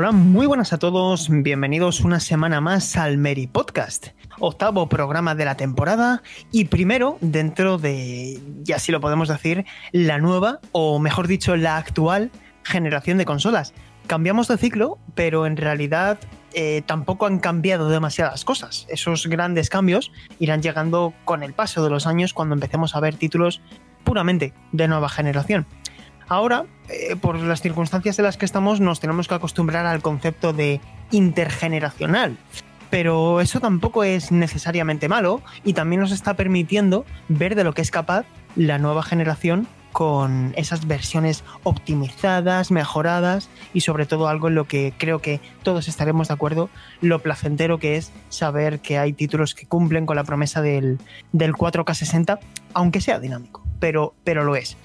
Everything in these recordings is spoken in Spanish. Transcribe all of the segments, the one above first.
Hola, muy buenas a todos, bienvenidos una semana más al Mary Podcast, octavo programa de la temporada y primero dentro de, ya si lo podemos decir, la nueva, o mejor dicho, la actual generación de consolas. Cambiamos de ciclo, pero en realidad eh, tampoco han cambiado demasiadas cosas. Esos grandes cambios irán llegando con el paso de los años cuando empecemos a ver títulos puramente de nueva generación. Ahora, eh, por las circunstancias en las que estamos, nos tenemos que acostumbrar al concepto de intergeneracional. Pero eso tampoco es necesariamente malo y también nos está permitiendo ver de lo que es capaz la nueva generación con esas versiones optimizadas, mejoradas y sobre todo algo en lo que creo que todos estaremos de acuerdo, lo placentero que es saber que hay títulos que cumplen con la promesa del, del 4K60, aunque sea dinámico, pero, pero lo es.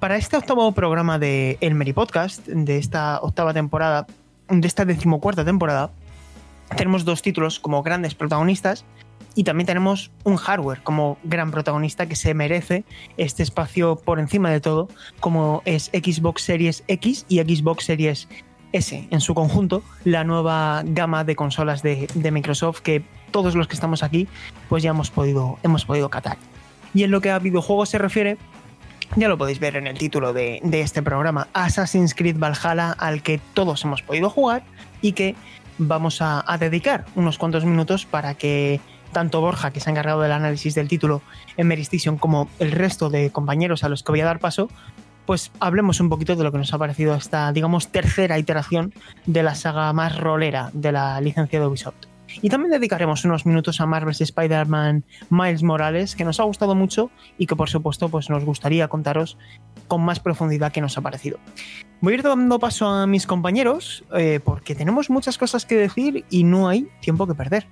Para este octavo programa de El Meri Podcast, de esta octava temporada, de esta decimocuarta temporada, tenemos dos títulos como grandes protagonistas y también tenemos un hardware como gran protagonista que se merece este espacio por encima de todo, como es Xbox Series X y Xbox Series S en su conjunto, la nueva gama de consolas de, de Microsoft que todos los que estamos aquí pues ya hemos podido, hemos podido catar. Y en lo que a videojuegos se refiere, ya lo podéis ver en el título de, este programa, Assassin's Creed Valhalla, al que todos hemos podido jugar y que vamos a, a, dedicar unos cuantos minutos para que tanto Borja, que se ha encargado del análisis del título en Meristation, como el resto de compañeros a los que voy a dar paso, pues hablemos un poquito de lo que nos ha parecido esta, digamos, tercera iteración de la saga más rolera de la licencia de Ubisoft. Y también dedicaremos unos minutos a Marvel's Spider-Man Miles Morales, que nos ha gustado mucho y que por supuesto pues nos gustaría contaros con más profundidad que nos ha parecido. Voy a ir dando paso a mis compañeros eh, porque tenemos muchas cosas que decir y no hay tiempo que perder.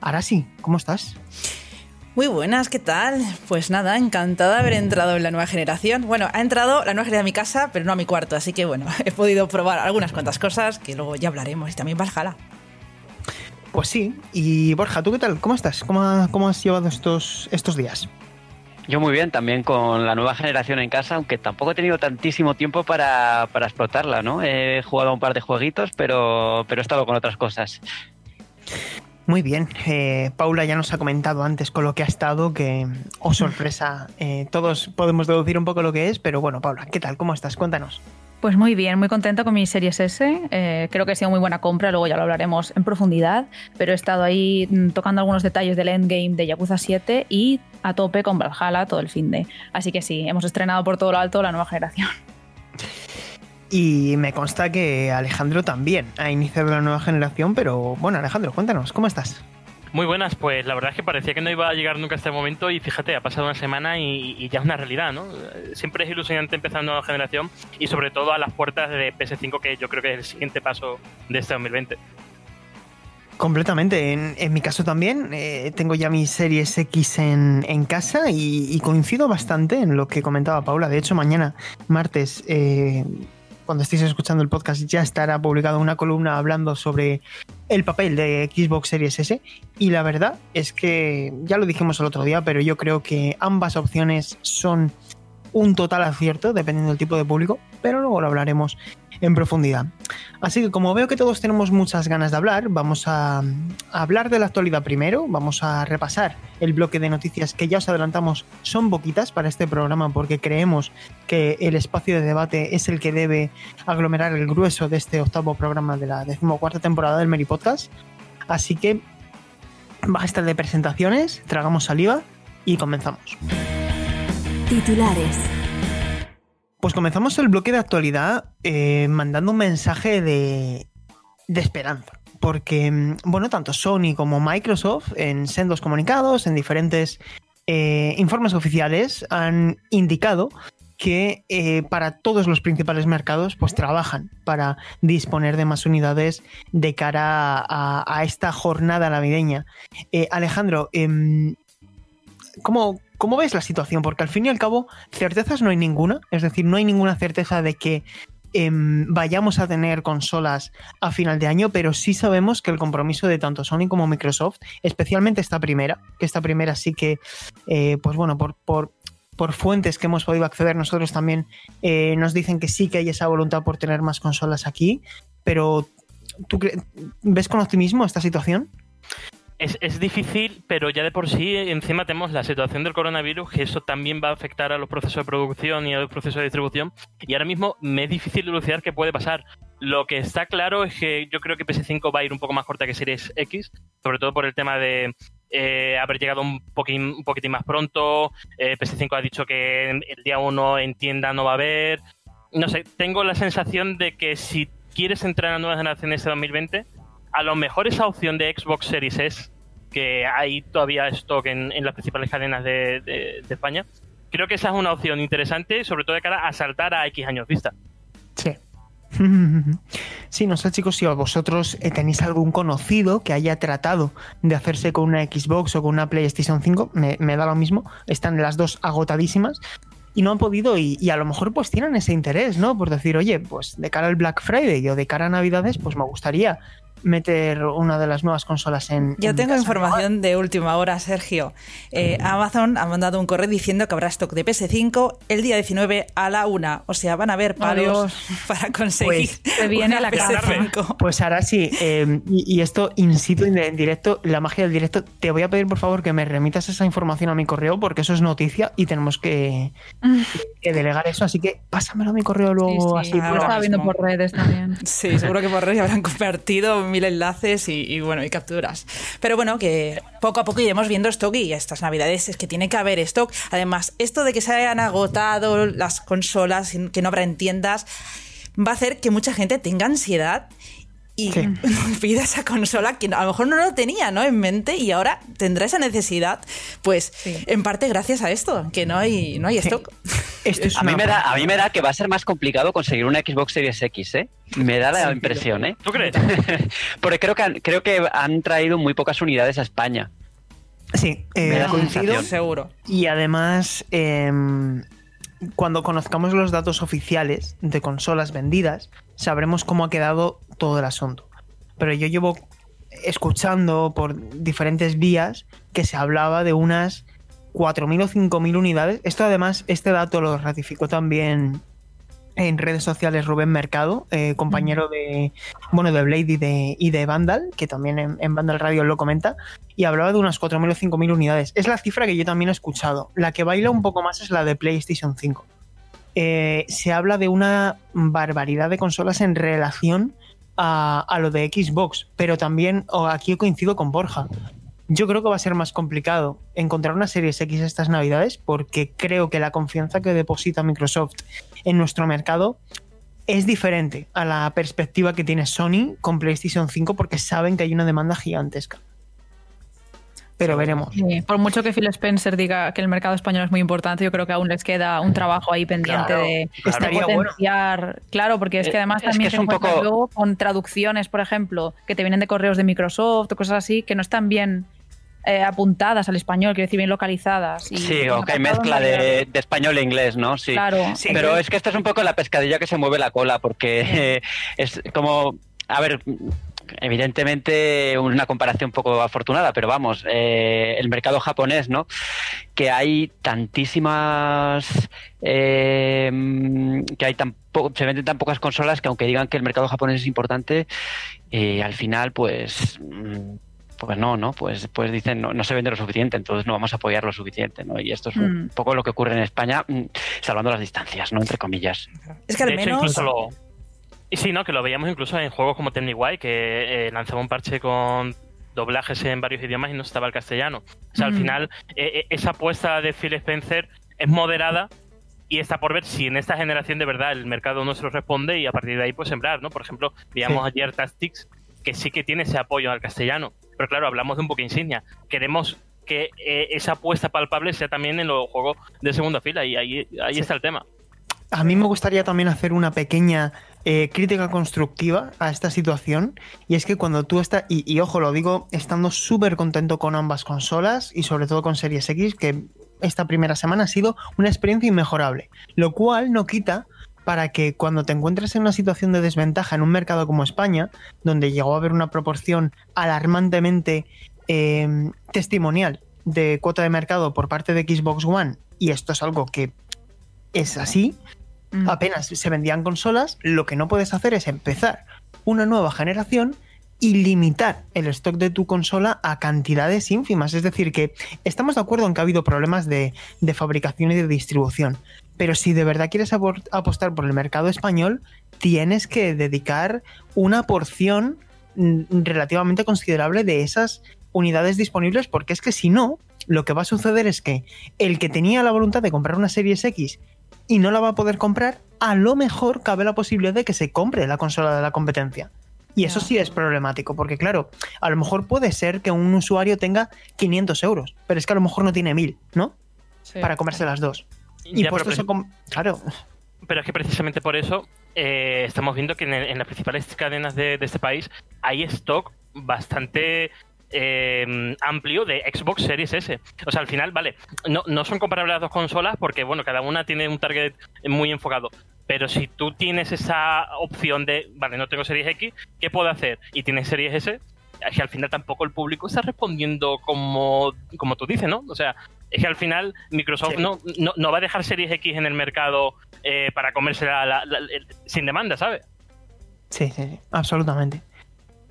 Ahora sí, ¿cómo estás? Muy buenas, ¿qué tal? Pues nada, encantada de haber entrado en la nueva generación. Bueno, ha entrado la nueva generación a mi casa, pero no a mi cuarto, así que bueno, he podido probar algunas cuantas cosas que luego ya hablaremos y también Valhalla. Pues sí. Y Borja, ¿tú qué tal? ¿Cómo estás? ¿Cómo, cómo has llevado estos, estos días? Yo muy bien, también con la nueva generación en casa, aunque tampoco he tenido tantísimo tiempo para, para explotarla, ¿no? He jugado un par de jueguitos, pero, pero he estado con otras cosas. Muy bien, eh, Paula ya nos ha comentado antes con lo que ha estado, que, oh sorpresa, eh, todos podemos deducir un poco lo que es, pero bueno, Paula, ¿qué tal? ¿Cómo estás? Cuéntanos. Pues muy bien, muy contenta con mi Series S. Eh, creo que ha sido muy buena compra, luego ya lo hablaremos en profundidad, pero he estado ahí mm, tocando algunos detalles del endgame de Yakuza 7 y a tope con Valhalla todo el fin de. Así que sí, hemos estrenado por todo lo alto la nueva generación. Y me consta que Alejandro también ha iniciado la nueva generación, pero bueno, Alejandro, cuéntanos, ¿cómo estás? Muy buenas, pues la verdad es que parecía que no iba a llegar nunca a este momento y fíjate, ha pasado una semana y, ya es una realidad, ¿no? Siempre es ilusionante empezar una nueva generación y sobre todo a las puertas de PS5 que yo creo que es el siguiente paso de este 2020. Completamente, en, en mi caso también eh, tengo ya mi Series X en, en casa y, y, coincido bastante en lo que comentaba Paula. De hecho, mañana, martes, eh, cuando estéis escuchando el podcast, ya estará publicada una columna hablando sobre el papel de Xbox Series S. Y la verdad es que ya lo dijimos el otro día, pero yo creo que ambas opciones son un total acierto, dependiendo del tipo de público, pero luego lo hablaremos en profundidad. Así que como veo que todos tenemos muchas ganas de hablar, vamos a, hablar de la actualidad primero, vamos a repasar el bloque de noticias que ya os adelantamos son poquitas para este programa porque creemos que el espacio de debate es el que debe aglomerar el grueso de este octavo programa de la decimocuarta temporada del Meri Podcast. Así que basta de presentaciones, tragamos saliva y comenzamos. Titulares. Pues comenzamos el bloque de actualidad eh, mandando un mensaje de, de, esperanza. Porque, bueno, tanto Sony como Microsoft en sendos comunicados, en diferentes eh, informes oficiales, han indicado que eh, para todos los principales mercados pues trabajan para disponer de más unidades de cara a, esta jornada navideña. Eh, Alejandro, em, ¿cómo, ¿cómo ves la situación? Porque al fin y al cabo certezas no hay ninguna, es decir, no hay ninguna certeza de que Em, vayamos a tener consolas a final de año, pero sí sabemos que el compromiso de tanto Sony como Microsoft, especialmente esta primera, que esta primera sí que, eh, pues bueno, por, por, por, fuentes que hemos podido acceder nosotros también, eh, nos dicen que sí que hay esa voluntad por tener más consolas aquí, pero ¿tú ves con optimismo esta situación? Es, es, difícil, pero ya de por sí encima tenemos la situación del coronavirus, que eso también va a afectar a los procesos de producción y a los procesos de distribución. Y ahora mismo me es difícil dilucidar qué puede pasar. Lo que está claro es que yo creo que PS5 va a ir un poco más corta que Series X, sobre todo por el tema de eh, haber llegado un poquitín, un poquitín más pronto. Eh, PS5 ha dicho que el día 1 en tienda no va a haber. No sé, tengo la sensación de que si quieres entrar a la nueva generación este 2020 a lo mejor esa opción de Xbox Series S, que hay todavía stock en, las principales cadenas de, España, creo que esa es una opción interesante, sobre todo de cara a saltar a X años vista. Sí. Sí, no sé chicos si vosotros eh, tenéis algún conocido que haya tratado de hacerse con una Xbox o con una PlayStation 5, me, da lo mismo, están las dos agotadísimas y no han podido y, y, a lo mejor pues tienen ese interés, ¿no? Por decir, oye, pues de cara al Black Friday o de cara a Navidades, pues me gustaría meter una de las nuevas consolas en. Yo tengo información de última hora, Sergio. Eh, Amazon ha mandado un correo diciendo que habrá stock de PS5 el día 19 a la una. O sea, van a haber palos para conseguir. Pues, viene la PS5. Pues ahora sí, eh, y, esto incito en directo, la magia del directo. Te voy a pedir por favor que me remitas esa información a mi correo porque eso es noticia y tenemos que, delegar eso. Así que pásamelo a mi correo luego. así, lo estaba viendo por redes también. Sí, seguro que por redes habrán compartido mil enlaces y, bueno, y capturas. Pero bueno, que poco a poco iremos viendo stock y estas navidades es que tiene que haber stock. Además, esto de que se hayan agotado las consolas, que no habrá en tiendas, va a hacer que mucha gente tenga ansiedad y pida esa consola que a lo mejor no lo tenía ¿no? en mente y ahora tendrá esa necesidad, pues en parte gracias a esto, que no hay, no hay stock. a, mí me da, a mí me da que va a ser más complicado conseguir una Xbox Series X, ¿eh? Me da la impresión, ¿eh? ¿Tú crees? Porque creo que, han, creo que han traído muy pocas unidades a España. Sí, eh, coincido. Seguro. Y además, em, cuando conozcamos los datos oficiales de consolas vendidas, sabremos cómo ha quedado todo el asunto. Pero yo llevo escuchando por diferentes vías que se hablaba de unas 4.000 o 5.000 unidades. Esto además, este dato lo ratificó también en redes sociales Rubén Mercado, eh, compañero de bueno de Blade y de, y de Vandal, que también en, Vandal Radio lo comenta, y hablaba de unas 4.000 o 5.000 unidades. Es la cifra que yo también he escuchado. La que baila un poco más es la de PlayStation 5. Eh, se habla de una barbaridad de consolas en relación a, a lo de Xbox, pero también aquí coincido con Borja. Yo creo que va a ser más complicado encontrar una Series X estas navidades porque creo que la confianza que deposita Microsoft en nuestro mercado es diferente a la perspectiva que tiene Sony con PlayStation 5 porque saben que hay una demanda gigantesca. Pero veremos. por mucho que Phil Spencer diga que el mercado español es muy importante, yo creo que aún les queda un trabajo ahí pendiente de, potenciar. Claro, porque es que eh, además también se un poco... con traducciones, por ejemplo, que te vienen de correos de Microsoft o cosas así, que no están bien eh, apuntadas al español, quiero decir, bien localizadas. sí, o que hay mezcla de, español e inglés, ¿no? Sí. Claro. Pero es que esto es un poco la pescadilla que se mueve la cola, porque es como. A ver, evidentemente una comparación un poco afortunada, pero vamos, eh, el mercado japonés, ¿no? Que hay tantísimas, eh, que hay tan se venden tan pocas consolas que aunque digan que el mercado japonés es importante, al final, pues mm, pues no, ¿no? Pues, pues dicen no, no se vende lo suficiente, entonces no vamos a apoyar lo suficiente, ¿no? Y esto es un mm. poco lo que ocurre en España, mm, salvando las distancias, ¿no? Entre comillas. Es que al menos... Y sí, ¿no? Que lo veíamos incluso en juegos como Guay, que eh, lanzaba un parche con doblajes en varios idiomas y no estaba el castellano. O sea, al mm. final, eh, eh, esa apuesta de Phil Spencer es moderada y está por ver si en esta generación de verdad el mercado no se lo responde y a partir de ahí pues sembrar, ¿no? Por ejemplo, veíamos ayer Tactics que sí que tiene ese apoyo al castellano. Pero claro, hablamos de un poco insignia. Queremos que eh, esa apuesta palpable sea también en los juegos de segunda fila y ahí, ahí está el tema. a mí me gustaría también hacer una pequeña eh, crítica constructiva a esta situación. Y es que cuando tú estás, y, y ojo, lo digo estando súper contento con ambas consolas y sobre todo con Series X, que esta primera semana ha sido una experiencia inmejorable. Lo cual no quita para que cuando te encuentres en una situación de desventaja en un mercado como España, donde llegó a haber una proporción alarmantemente eh, testimonial de cuota de mercado por parte de Xbox One, y esto es algo que es así, Mm. apenas se vendían consolas, lo que no puedes hacer es empezar una nueva generación y limitar el stock de tu consola a cantidades ínfimas. Es decir, que estamos de acuerdo en que ha habido problemas de, de fabricación y de distribución, pero si de verdad quieres apostar por el mercado español, tienes que dedicar una porción mm, relativamente considerable de esas unidades disponibles, porque es que si no, lo que va a suceder es que el que tenía la voluntad de comprar una Series X y no la va a poder comprar, a lo mejor cabe la posibilidad de que se compre la consola de la competencia. Y eso sí es problemático, porque claro, a lo mejor puede ser que un usuario tenga 500 euros, pero es que a lo mejor no tiene 1000, ¿no? Sí. Para comerse las dos. Y Ya, pero Claro, Pero es que precisamente por eso eh, estamos viendo que en, el- en las principales cadenas de, de este país hay stock bastante eh, amplio de Xbox Series S. O sea, al final, vale, no, no son comparables las dos consolas porque, bueno, cada una tiene un target muy enfocado. Pero si tú tienes esa opción de, vale, no tengo Series X, ¿qué puedo hacer? Y tienes Series S, es que al final tampoco el público está respondiendo como, como tú dices, ¿no? O sea, es que al final Microsoft Sí. no, no, no va a dejar Series X en el mercado eh, para comerse la, la- la- el- sin demanda, ¿sabes? sí, sí, sí, absolutamente.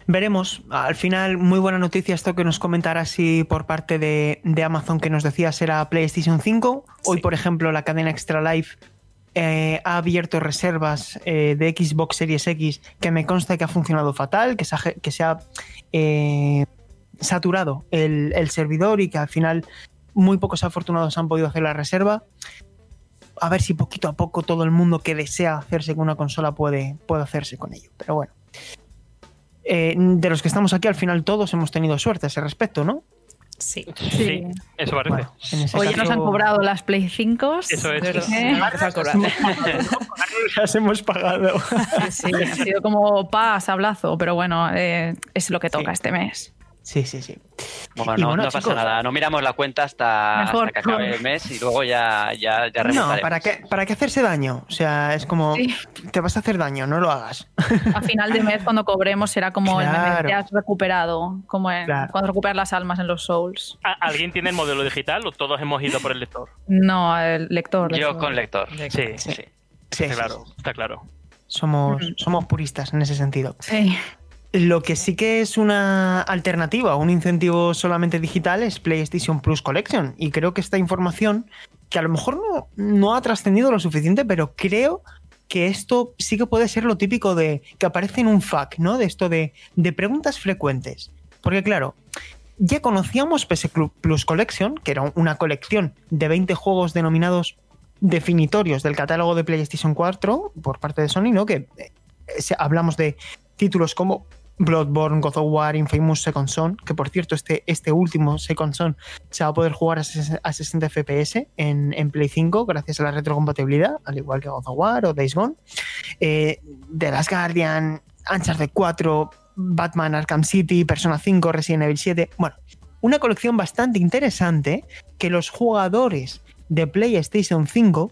Veremos, al final, muy buena noticia esto que nos comentara así por parte de, de Amazon que nos decía será PlayStation 5. Hoy, Sí. por ejemplo, la cadena Extra Life eh, ha abierto reservas eh, de Xbox Series X que me consta que ha funcionado fatal, que se ha, que se ha saturado el, el servidor y que al final muy pocos afortunados han podido hacer la reserva. A ver si poquito a poco todo el mundo que desea hacerse con una consola puede, puede hacerse con ello. Pero bueno. Eh, de los que estamos aquí, al final todos hemos tenido suerte a ese respecto, ¿no? Sí. Sí, eso parece. Bueno, caso- nos han cobrado las Play 5. Eso es. Pero- Eh. Las hemos pagado. Sí, ha sido como pa, sablazo, pero bueno, eh, es lo que toca Sí. este mes. Sí, sí, sí. Bueno, Y no, bueno, no pasa nada. No miramos la cuenta hasta, Mejor, hasta que acabe el mes y luego ya, ya, ya No. ¿para qué, ¿para qué hacerse daño? O sea, es como, Sí. te vas a hacer daño, no lo hagas. A final de mes, cuando cobremos, será como el mes que has recuperado, como en- Claro. cuando recuperas las almas en los Souls. ¿A- ¿Alguien tiene el modelo digital o todos hemos ido por el lector? No, el lector. Yo lector. con lector. Sí, Sí. sí. Sí, Está sí, claro, sí. está claro. Somos, Mm. somos puristas en ese sentido. Sí. Lo que sí que es una alternativa, un incentivo solamente digital es PlayStation Plus Collection. Y creo que esta información, que a lo mejor no, no ha trascendido lo suficiente, pero creo que esto sí que puede ser lo típico de que aparece en un FAQ, ¿no? De esto de, de preguntas frecuentes. Porque claro, ya conocíamos PS Plus Collection, que era una colección de 20 juegos denominados definitorios del catálogo de PlayStation 4 por parte de Sony, ¿no? Que eh, hablamos de títulos como Bloodborne, God of War, Infamous Second Son, que por cierto este, este último Second Son se va a poder jugar a, ses- a 60 FPS en, en Play 5 gracias a la retrocompatibilidad, al igual que God of War o Days Gone. Eh, The Last Guardian, Uncharted 4, Batman Arkham City, Persona 5, Resident Evil 7. Bueno, una colección bastante interesante que los jugadores de PlayStation 5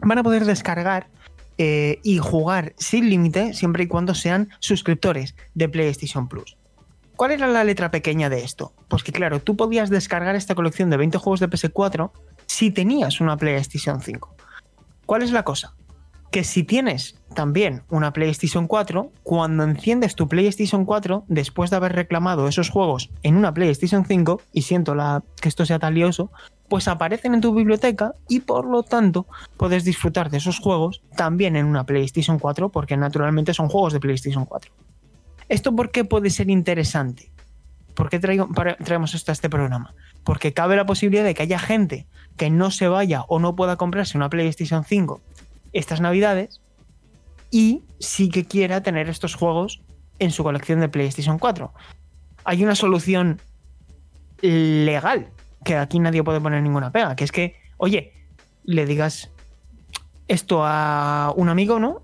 van a poder descargar eh, y jugar sin límite siempre y cuando sean suscriptores de PlayStation Plus. ¿Cuál era la letra pequeña de esto? Pues que claro, tú podías descargar esta colección de 20 juegos de PS4 si tenías una PlayStation 5. ¿Cuál es la cosa? Que si tienes también una PlayStation 4, cuando enciendes tu PlayStation 4, después de haber reclamado esos juegos en una PlayStation 5, y siento la, que esto sea tan lioso, pues aparecen en tu biblioteca y por lo tanto puedes disfrutar de esos juegos también en una PlayStation 4 porque naturalmente son juegos de PlayStation 4. ¿Esto por qué puede ser interesante? ¿Por qué traigo- traemos esto a este programa? Porque cabe la posibilidad de que haya gente que no se vaya o no pueda comprarse una PlayStation 5 estas navidades y sí que quiera tener estos juegos en su colección de PlayStation 4. Hay una solución legal que aquí nadie puede poner ninguna pega, que es que, oye, le digas esto a un amigo, ¿no?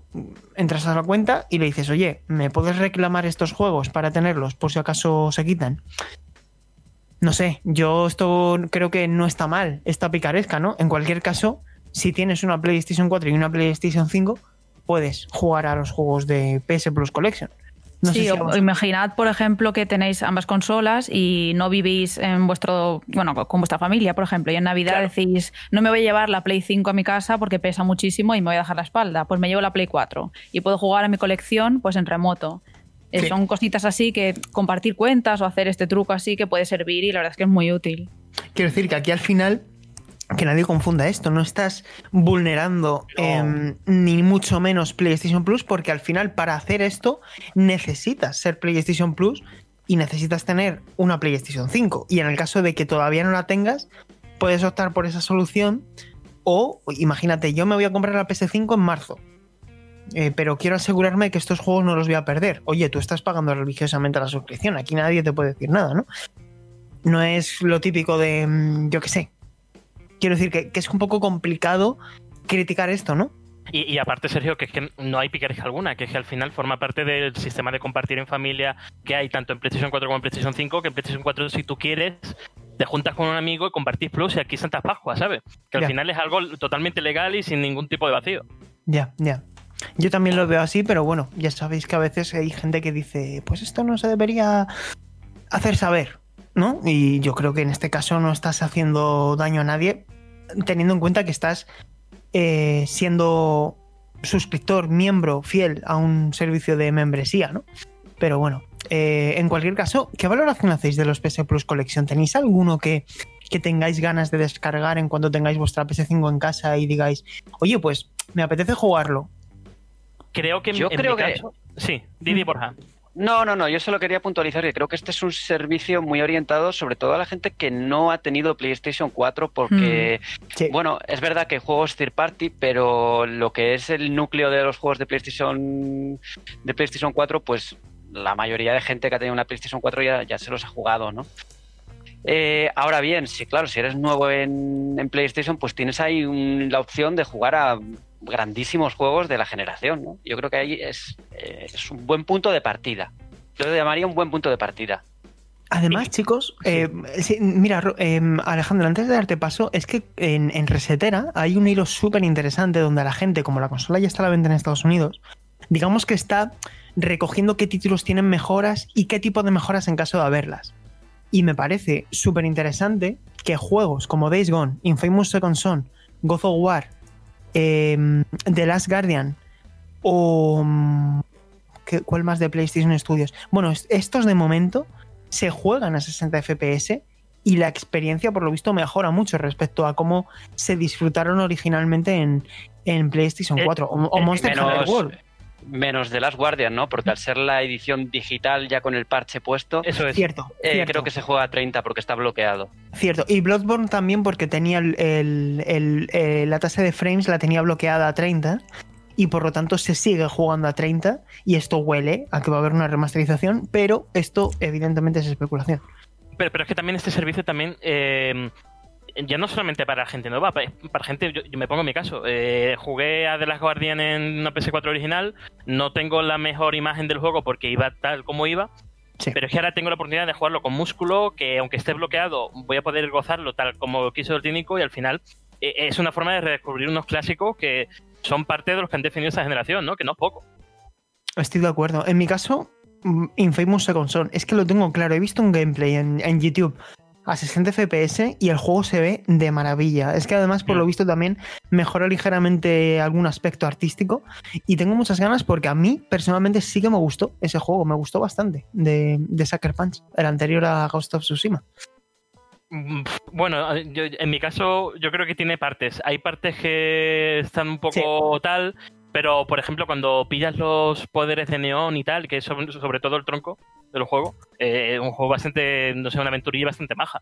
Entras a la cuenta y le dices, oye, ¿me puedes reclamar estos juegos para tenerlos por si acaso se quitan? No sé, yo esto creo que no está mal, esta picaresca, ¿no? En cualquier caso, si tienes una PlayStation 4 y una PlayStation 5, puedes jugar a los juegos de PS Plus Collection. No sí, si o- imaginad, por ejemplo, que tenéis ambas consolas y no vivís en vuestro, bueno, con vuestra familia, por ejemplo, y en Navidad Claro. decís, no me voy a llevar la Play 5 a mi casa porque pesa muchísimo y me voy a dejar la espalda, pues me llevo la Play 4 y puedo jugar a mi colección pues en remoto. Eh, Sí. Son cositas así que compartir cuentas o hacer este truco así que puede servir y la verdad es que es muy útil. Quiero decir que aquí al final, que nadie confunda esto, no estás vulnerando No. em, ni mucho menos PlayStation Plus, porque al final para hacer esto necesitas ser PlayStation Plus y necesitas tener una PlayStation 5. Y en el caso de que todavía no la tengas, puedes optar por esa solución. O imagínate, yo me voy a comprar la PS5 en marzo. eh, pero quiero asegurarme que estos juegos no los voy a perder. Oye, tú estás pagando religiosamente la suscripción. Aquí nadie te puede decir nada, ¿no? No es lo típico de, mm, yo qué sé. Quiero decir que, que es un poco complicado criticar esto, ¿no? Y, y aparte, Sergio, que es que no hay picaresca alguna, que es que al final forma parte del sistema de compartir en familia que hay tanto en PlayStation 4 como en PlayStation 5, que en PlayStation 4 si tú quieres te juntas con un amigo y compartís Plus y aquí Santa Pascua, ¿sabes? Que al final es algo totalmente legal y sin ningún tipo de vacío. Ya, ya. Yo también lo veo así, pero bueno, ya sabéis que a veces hay gente que dice, pues esto no se debería hacer saber, ¿no? Y yo creo que en este caso no estás haciendo daño a nadie, teniendo en cuenta que estás eh, siendo suscriptor, miembro fiel a un servicio de membresía, ¿no? Pero bueno, eh, en cualquier caso, ¿qué valoración hacéis de los PS Plus Collection? ¿Tenéis alguno que, que tengáis ganas de descargar en cuanto tengáis vuestra PS5 en casa y digáis, oye, pues me apetece jugarlo? Creo que Yo en creo mi que- caso... Sí, Didi Borja. No, no, no, yo solo quería puntualizar que creo que este es un servicio muy orientado sobre todo a la gente que no ha tenido PlayStation 4 porque, Sí. bueno, es verdad que juegos third party, pero lo que es el núcleo de los juegos de PlayStation de PlayStation 4, pues la mayoría de gente que ha tenido una PlayStation 4 ya, ya se los ha jugado, ¿no? Eh, ahora bien, sí, claro, si eres nuevo en, en PlayStation, pues tienes ahí un- la opción de jugar a grandísimos juegos de la generación, ¿no? Yo creo que ahí es, eh, es un buen punto de partida. Yo lo llamaría un buen punto de partida. Además, chicos, eh, sí, mira, eh, Alejandro, antes de darte paso, es que en, en Resetera hay un hilo súper interesante donde la gente, como la consola ya está a la venta en Estados Unidos, digamos que está recogiendo qué títulos tienen mejoras y qué tipo de mejoras en caso de haberlas. Y me parece súper interesante que juegos como Days Gone, Infamous Second Son, God of War, eh, The Last Guardian o... mm, ¿qué- ¿Cuál más de PlayStation Studios? Bueno, est- estos de momento se juegan a 60 FPS y la experiencia, por lo visto, mejora mucho respecto a cómo se disfrutaron originalmente en, en PlayStation Eh, 4 o, o eh, Monster Hunter World. Menos de Last Guardian, ¿no? Porque al ser la edición digital ya con el parche puesto, Eso es. Cierto, eh, cierto, creo que se juega a 30 porque está bloqueado. cierto. Y Bloodborne también porque tenía el, el- el- eh, la tasa de frames la tenía bloqueada a 30 y por lo tanto se sigue jugando a 30 y esto huele a que va a haber una remasterización, pero esto evidentemente es especulación. Pero, pero es que también este servicio también, eh, ya no solamente para gente nueva, pa- para gente, yo, yo me pongo en mi caso, eh, jugué a The Last Guardian en una PS4 original, no tengo la mejor imagen del juego porque iba tal como iba, Sí. pero es que ahora tengo la oportunidad de jugarlo con músculo, que aunque esté bloqueado, voy a poder gozarlo tal como quiso el técnico y al final eh, es una forma de redescubrir unos clásicos que son parte de los que han definido esta generación, ¿no? Que no es poco. Estoy de acuerdo. En mi caso, mm, Infamous Second Son. Es que lo tengo claro. He visto un gameplay en, en YouTube a 60 FPS y el juego se ve de maravilla. Es que además, por Mm. lo visto, también mejora ligeramente algún aspecto artístico. Y tengo muchas ganas porque a mí, personalmente, sí que me gustó ese juego. Me gustó bastante de, de Sucker Punch, el anterior a Ghost of Tsushima. Mm, Bueno, yo- en mi caso yo creo que tiene partes. Hay partes que están un poco tal, pero por ejemplo cuando pillas los poderes de neón y tal, que es sobre, todo el tronco del juego, eh, un juego bastante, no sé, una aventurilla bastante maja.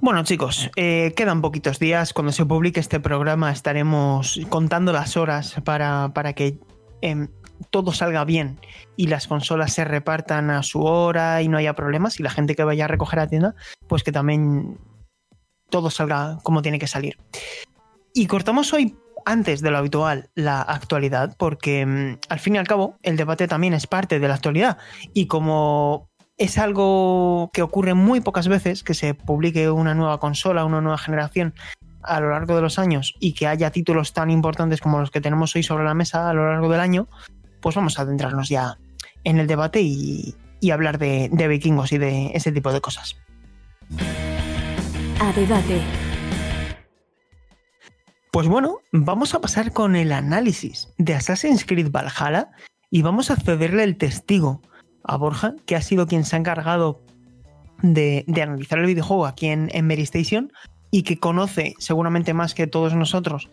Bueno, chicos, eh, quedan poquitos días. Cuando se publique este programa estaremos contando las horas para, para que em, todo salga bien y las consolas se repartan a su hora y no haya problemas. Y la gente que vaya a recoger la tienda, pues que también todo salga como tiene que salir. Y cortamos hoy antes de lo habitual la actualidad, porque mm, al fin y al cabo el debate también es parte de la actualidad. Y como es algo que ocurre muy pocas veces, que se publique una nueva consola, una nueva generación a lo largo de los años y que haya títulos tan importantes como los que tenemos hoy sobre la mesa a lo largo del año, pues vamos a adentrarnos ya en el debate y, hablar de, de vikingos y de ese tipo de cosas. A debate. Pues bueno, vamos a pasar con el análisis de Assassin's Creed Valhalla y vamos a cederle el testigo a Borja, que ha sido quien se ha encargado de, analizar el videojuego aquí en, en Station y que conoce seguramente más que todos nosotros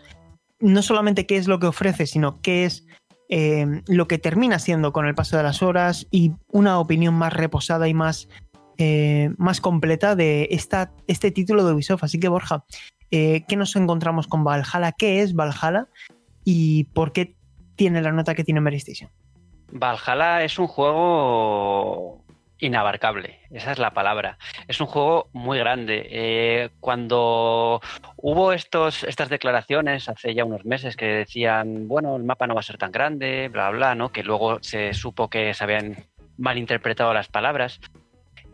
no solamente qué es lo que ofrece, sino qué es eh, lo que termina siendo con el paso de las horas y una opinión más reposada y más, eh, más completa de esta, este título de Ubisoft. Así que Borja, eh, ¿qué nos encontramos con Valhalla? ¿Qué es Valhalla? ¿Y por qué tiene la nota que tiene Mary? Valhalla es un juego inabarcable, esa es la palabra. Es un juego muy grande. Eh, cuando hubo estos, estas declaraciones hace ya unos meses que decían, bueno, el mapa no va a ser tan grande, bla, bla, ¿no? Que luego se supo que se habían malinterpretado las palabras.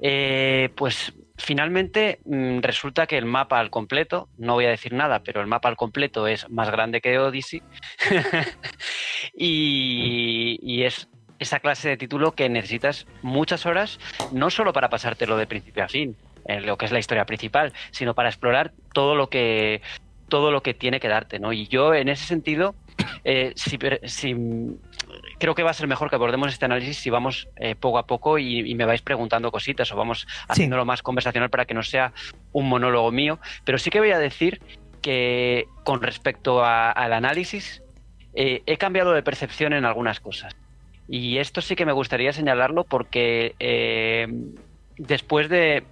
Eh, pues finalmente mmm, resulta que el mapa al completo, no voy a decir nada, pero el mapa al completo es más grande que Odyssey y, y es esa clase de título que necesitas muchas horas, no solo para pasártelo de principio a fin, en lo que es la historia principal, sino para explorar todo lo que todo lo que tiene que darte, ¿no? Y yo en ese sentido, eh, si, creo que va a ser mejor que abordemos este análisis si vamos eh, poco a poco y, y, me vais preguntando cositas o vamos haciéndolo sí. más conversacional para que no sea un monólogo mío. Pero sí que voy a decir que con respecto a, al análisis, eh, he cambiado de percepción en algunas cosas. Y esto sí que me gustaría señalarlo porque eh, después de,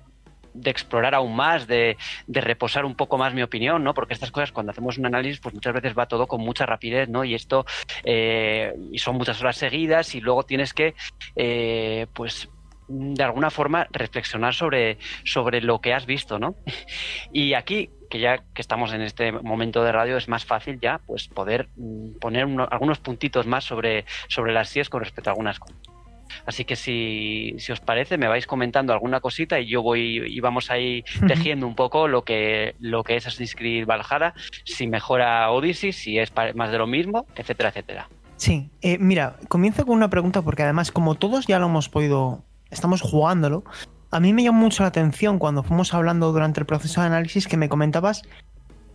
de, explorar aún más, de, de, reposar un poco más mi opinión, ¿no? Porque estas cosas cuando hacemos un análisis, pues muchas veces va todo con mucha rapidez, ¿no? Y esto, eh, y son muchas horas seguidas y luego tienes que, eh, pues de alguna forma reflexionar sobre, sobre lo que has visto, ¿no? Y aquí, que ya que estamos en este momento de radio, es más fácil ya pues poder mm, poner uno, algunos puntitos más sobre, sobre las CIES con respecto a algunas cosas. Así que si, si, os parece, me vais comentando alguna cosita y yo voy y vamos ahí tejiendo un poco lo que, lo que es Assassin's Creed Valhalla, si mejora Odyssey, si es más de lo mismo, etcétera, etcétera. Sí, eh, mira, comienzo con una pregunta porque además, como todos ya lo hemos podido estamos jugándolo. A mí me llamó mucho la atención cuando fuimos hablando durante el proceso de análisis que me comentabas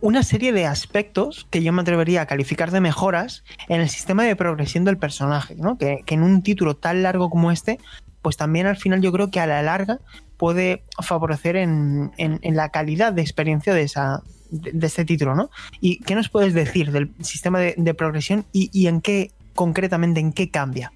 una serie de aspectos que yo me atrevería a calificar de mejoras en el sistema de progresión del personaje, ¿no? Que, en un título tan largo como este, pues también al final yo creo que a la larga puede favorecer en, en, la calidad de experiencia de, esa, de, este título, ¿no? ¿Y qué nos puedes decir del sistema de, de progresión y, y en qué, concretamente, en qué cambia?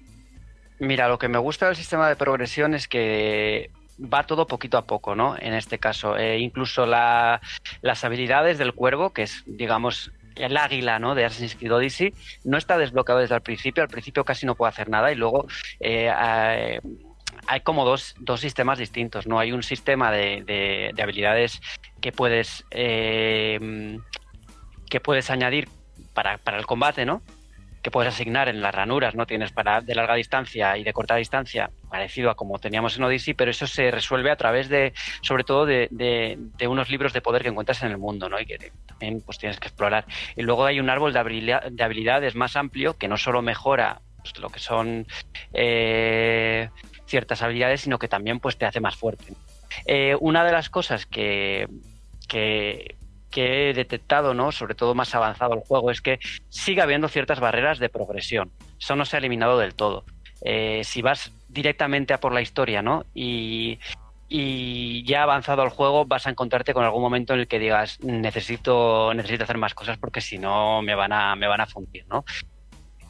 Mira, lo que me gusta del sistema de progresión es que va todo poquito a poco, ¿no? En este caso, eh, incluso la, las habilidades del cuervo, que es, digamos, el águila ¿no? de Assassin's Creed Odyssey, no está desbloqueado desde el principio. Al principio casi no puede hacer nada y luego eh, hay como dos, dos, sistemas distintos, ¿no? Hay un sistema de, de, de habilidades que puedes, eh, que puedes añadir para, para el combate, ¿no? Que puedes asignar en las ranuras, ¿no? Tienes para de larga distancia y de corta distancia, parecido a como teníamos en Odyssey, pero eso se resuelve a través de, sobre todo, de, unos libros de poder que encuentras en el mundo, ¿no? Y que también pues tienes que explorar. Y luego hay un árbol de habilidades más amplio que no solo mejora pues, lo que son eh, ciertas habilidades, sino que también pues te hace más fuerte. Eh, una de las cosas que, que que he detectado, ¿no? sobre todo más avanzado el juego, es que sigue habiendo ciertas barreras de progresión. Eso no se ha eliminado del todo. Eh, si vas directamente a por la historia, ¿no? Y, y ya avanzado el juego, vas a encontrarte con algún momento en el que digas necesito, necesito hacer más cosas porque si no me van a, me van a fundir, ¿no?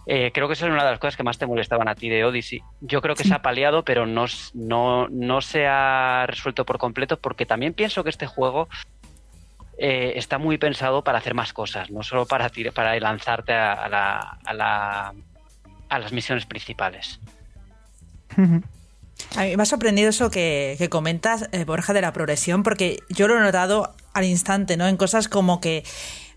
Eh, creo que esa es una de las cosas que más te molestaban a ti de Odyssey. Yo creo que sí. se ha paliado, pero no, no, no se ha resuelto por completo porque también pienso que este juego eh, está muy pensado para hacer más cosas, no solo para, para lanzarte a, la, a, la, a las misiones principales. A mí me ha sorprendido eso que, que comentas, eh, Borja, de la progresión, porque yo lo he notado al instante, ¿no? En cosas como que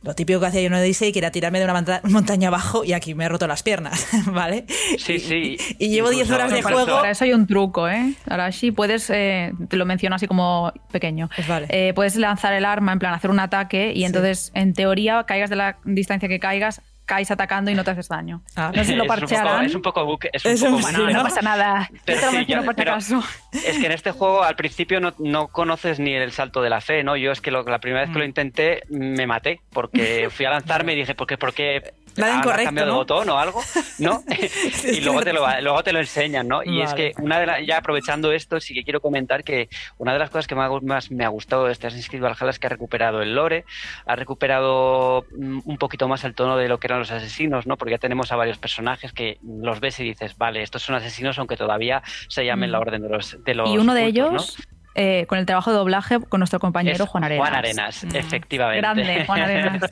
lo típico que hacía yo en Odyssey, que era tirarme de una monta- montaña abajo y aquí me he roto las piernas, ¿vale? Sí, sí. Y, y llevo 10 Incluso- horas de juego. Para eso hay un truco, ¿eh? Arashi, puedes, eh, te lo menciono así como pequeño. Pues vale. Eh, puedes lanzar el arma, en plan hacer un ataque, y entonces, en teoría, caigas de la distancia que caigas, caes atacando y no te haces daño. Ah, no sé si lo es, un poco, parchearán. es un poco buque- es un Es poco no ¿no? pasa nada. Yo Pero te lo sí, menciono yo- por si pero acaso. Es que en este juego al principio no, no conoces ni el salto de la fe, ¿no? Yo es que lo- la primera vez Mm. que lo intenté me maté porque fui a lanzarme y dije, ¿por qué? ¿Por qué? Nada ¿Han incorrecto, cambiado ¿no? de botón o algo? ¿No? y luego te, lo, luego te lo enseñan, ¿no? Y es que una de las, ya aprovechando esto, sí que quiero comentar que una de las cosas que más, más me ha gustado de este Assassin's Creed Valhalla es que ha recuperado el lore, ha recuperado mm, un poquito más el tono de lo que eran los asesinos, ¿no? Porque ya tenemos a varios personajes que los ves y dices, vale, estos son asesinos aunque todavía se llamen la orden de los de los Mm. Y uno de cultos, ¿no? Eh, con el trabajo de doblaje con nuestro compañero Es Juan Arenas. Juan Arenas, Mm. efectivamente. Grande, Juan Arenas.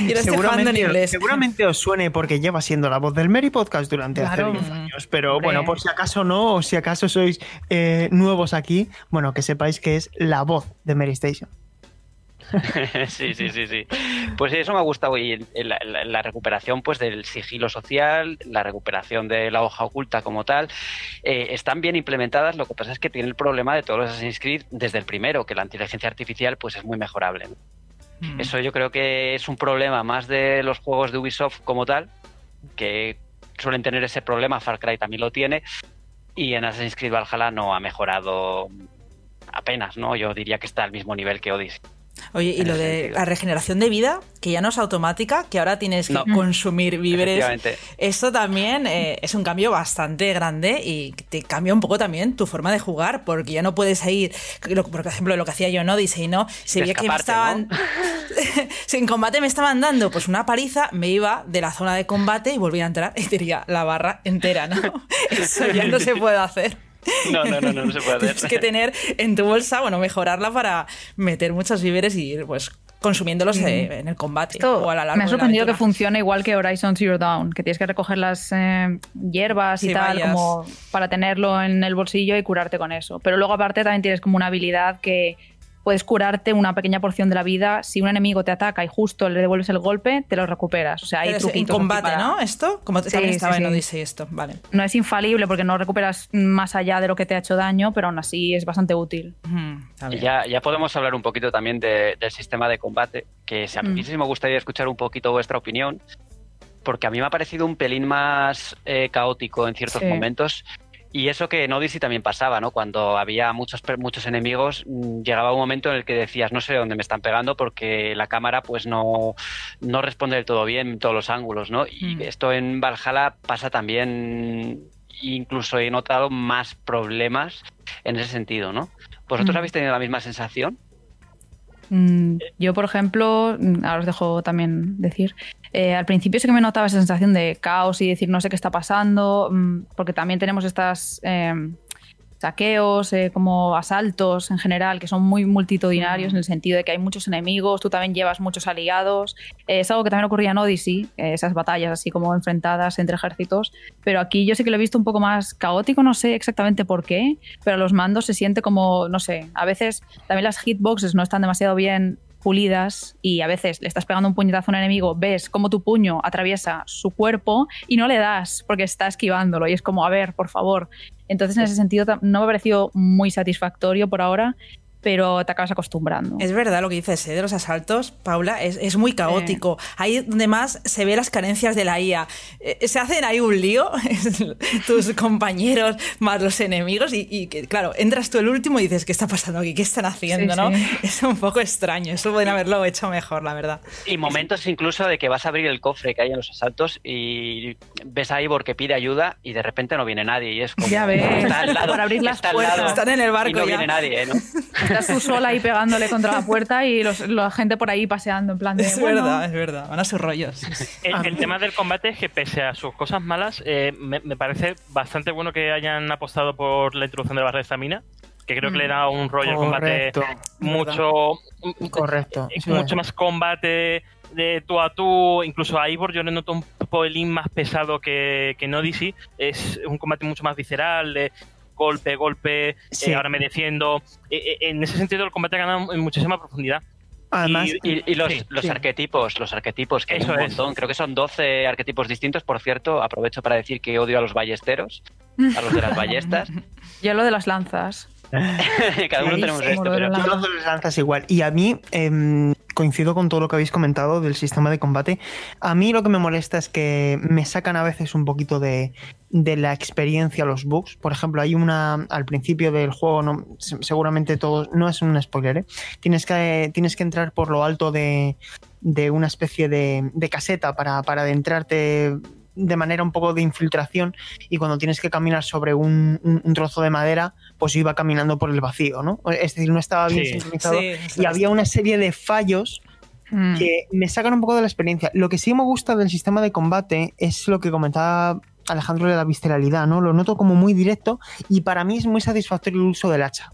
Y lo estoy jugando en inglés. seguramente os suene porque lleva siendo la voz del Mary Podcast durante Claro. hace 10 años. Pero Hombre. bueno, por si acaso no, o si acaso sois eh, nuevos aquí, bueno, que sepáis que es la voz de Mary Station. sí, sí, sí, sí. Pues eso me ha gustado y la, la- la recuperación pues del sigilo social, la recuperación de la hoja oculta como tal, eh, están bien implementadas. Lo que pasa es que tiene el problema de todos los Assassin's Creed desde el primero, que la inteligencia artificial pues es muy mejorable. ¿no? Mm. Eso yo creo que es un problema más de los juegos de Ubisoft como tal, que suelen tener ese problema, Far Cry también lo tiene, y en Assassin's Creed Valhalla no ha mejorado apenas, ¿no? Yo diría que está al mismo nivel que Odyssey. Oye, y lo de sentido. la regeneración de vida, que ya no es automática, que ahora tienes que No. consumir víveres. Esto también eh, es un cambio bastante grande y te cambia un poco también tu forma de jugar, porque ya no puedes ir, lo- por ejemplo, lo que hacía yo en Odyssey, ¿no? Si veía que me estaban. si en combate me estaban dando pues una paliza, me iba de la zona de combate y volvía a entrar y tenía la barra entera, ¿no? Eso ya no se puede hacer. No, no, no, no, no se puede hacer. Tienes que tener en tu bolsa, bueno, mejorarla para meter muchos víveres y ir pues consumiéndolos eh, en el combate Esto o a la larga me ha sorprendido que funcione igual que Horizon Zero Dawn, que tienes que recoger las eh, hierbas y Sí, tal como para tenerlo en el bolsillo y curarte con eso. Pero luego aparte también tienes como una habilidad que puedes curarte una pequeña porción de la vida. Si un enemigo te ataca y justo le devuelves el golpe, te lo recuperas. O sea, hay en combate, para- ¿no? Esto, como Sí, también sí, estaba en. Odyssey esto, vale. No es infalible porque no recuperas más allá de lo que te ha hecho daño, pero aún así es bastante útil. Bien. ya, ya podemos hablar un poquito también de- del sistema de combate, que si a mí Mm. sí me gustaría escuchar un poquito vuestra opinión, porque a mí me ha parecido un pelín más eh, caótico en ciertos Sí. momentos. Y eso que en Odyssey también pasaba, ¿no? Cuando había muchos, muchos enemigos, mm, llegaba un momento en el que decías, no sé dónde me están pegando porque la cámara pues no, no responde del todo bien en todos los ángulos, ¿no? Y Mm. esto en Valhalla pasa también, incluso he notado más problemas en ese sentido, ¿no? ¿Vosotros Mm. habéis tenido la misma sensación? Mm, Yo, por ejemplo, mm, ahora os dejo también decir, eh, al principio sí que me notaba esa sensación de caos y decir no sé qué está pasando, mm, porque también tenemos estas eh, saqueos, eh, como asaltos en general, que son muy multitudinarios en el sentido de que hay muchos enemigos, tú también llevas muchos aliados. Eh, es algo que también ocurría en Odyssey, eh, esas batallas así como enfrentadas entre ejércitos, pero aquí yo sí que lo he visto un poco más caótico, no sé exactamente por qué, pero a los mandos se siente como, no sé, a veces también las hitboxes no están demasiado bien pulidas y a veces le estás pegando un puñetazo a un enemigo, ves cómo tu puño atraviesa su cuerpo y no le das porque está esquivándolo y es como, a ver, por favor. Entonces en ese sentido no me ha parecido muy satisfactorio por ahora, pero te acabas acostumbrando. Es verdad lo que dices ¿eh? de los asaltos, Paula, es, es muy caótico. Ahí donde más se ve las carencias de la IA. Eh, se hacen ahí un lío, tus compañeros más los enemigos, y, y que, claro, entras tú el último y dices, ¿qué está pasando aquí? ¿Qué están haciendo? Sí, ¿no? sí. Es un poco extraño, eso pueden haberlo hecho mejor, la verdad. Y momentos incluso de que vas a abrir el cofre que hay en los asaltos y ves a Ivor que pide ayuda y de repente no viene nadie y es como... Ya ves, está al lado, para abrir las está al puertas. lado Están en el barco y no ya. viene nadie, ¿eh? ¿no? Estás tú sola ahí pegándole contra la puerta y los- la gente por ahí paseando en plan de... Es bueno, verdad, es verdad. Van a sus rollos. El, el tema del combate es que pese a sus cosas malas, eh, me, me parece bastante bueno que hayan apostado por la introducción de la barra de estamina, que creo que le da un rollo al combate mucho, correcto. Sí, mucho más combate de tú a tú, incluso a Ivor yo le noto un pelín más pesado que, que en Odyssey, es un combate mucho más visceral, de golpe, golpe, Sí. eh, ahora me defiendo. Eh, eh, en ese sentido el combate ha ganado en muchísima profundidad. Además, y, y- y los, sí, los sí. arquetipos, los arquetipos, que Eso hay un es. montón, creo que son 12 arquetipos distintos, por cierto, aprovecho para decir que odio a los ballesteros, a los de las ballestas, Yo lo de las lanzas. cada uno tenemos esto, pero la- Yo los lanzas igual. Y a mí, em, coincido con todo lo que habéis comentado del sistema de combate. A mí lo que me molesta es que me sacan a veces un poquito de, de la experiencia los bugs. Por ejemplo, hay una al principio del juego, no, se- seguramente todos, no es un spoiler, ¿eh? tienes, que, tienes que entrar por lo alto de, de una especie de, de caseta para, para adentrarte de manera un poco de infiltración y cuando tienes que caminar sobre un, un- un trozo de madera, pues yo iba caminando por el vacío, ¿no? Es decir, no estaba bien Sí. sincronizado Sí, y había una serie de fallos Mm. que me sacan un poco de la experiencia. Lo que sí me gusta del sistema de combate es lo que comentaba Alejandro de la visceralidad, ¿no? Lo noto como muy directo y para mí es muy satisfactorio el uso del hacha.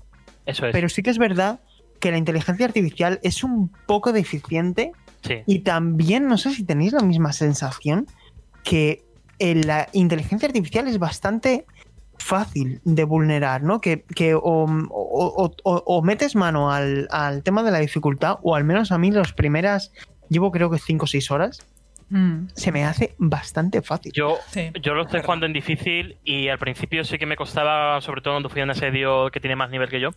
Eso es. Pero sí que es verdad que la inteligencia artificial es un poco deficiente sí. y también, no sé si tenéis la misma sensación, que eh, la inteligencia artificial es bastante fácil de vulnerar, ¿no? Que, que o, o- o- o- o metes mano al, al tema de la dificultad, o al menos a mí las primeras, llevo creo que 5 o 6 horas, Mm. se me hace bastante fácil. Yo, Sí. yo lo estoy jugando en difícil y al principio sí que me costaba, sobre todo cuando fui a un asedio que tiene más nivel que yo.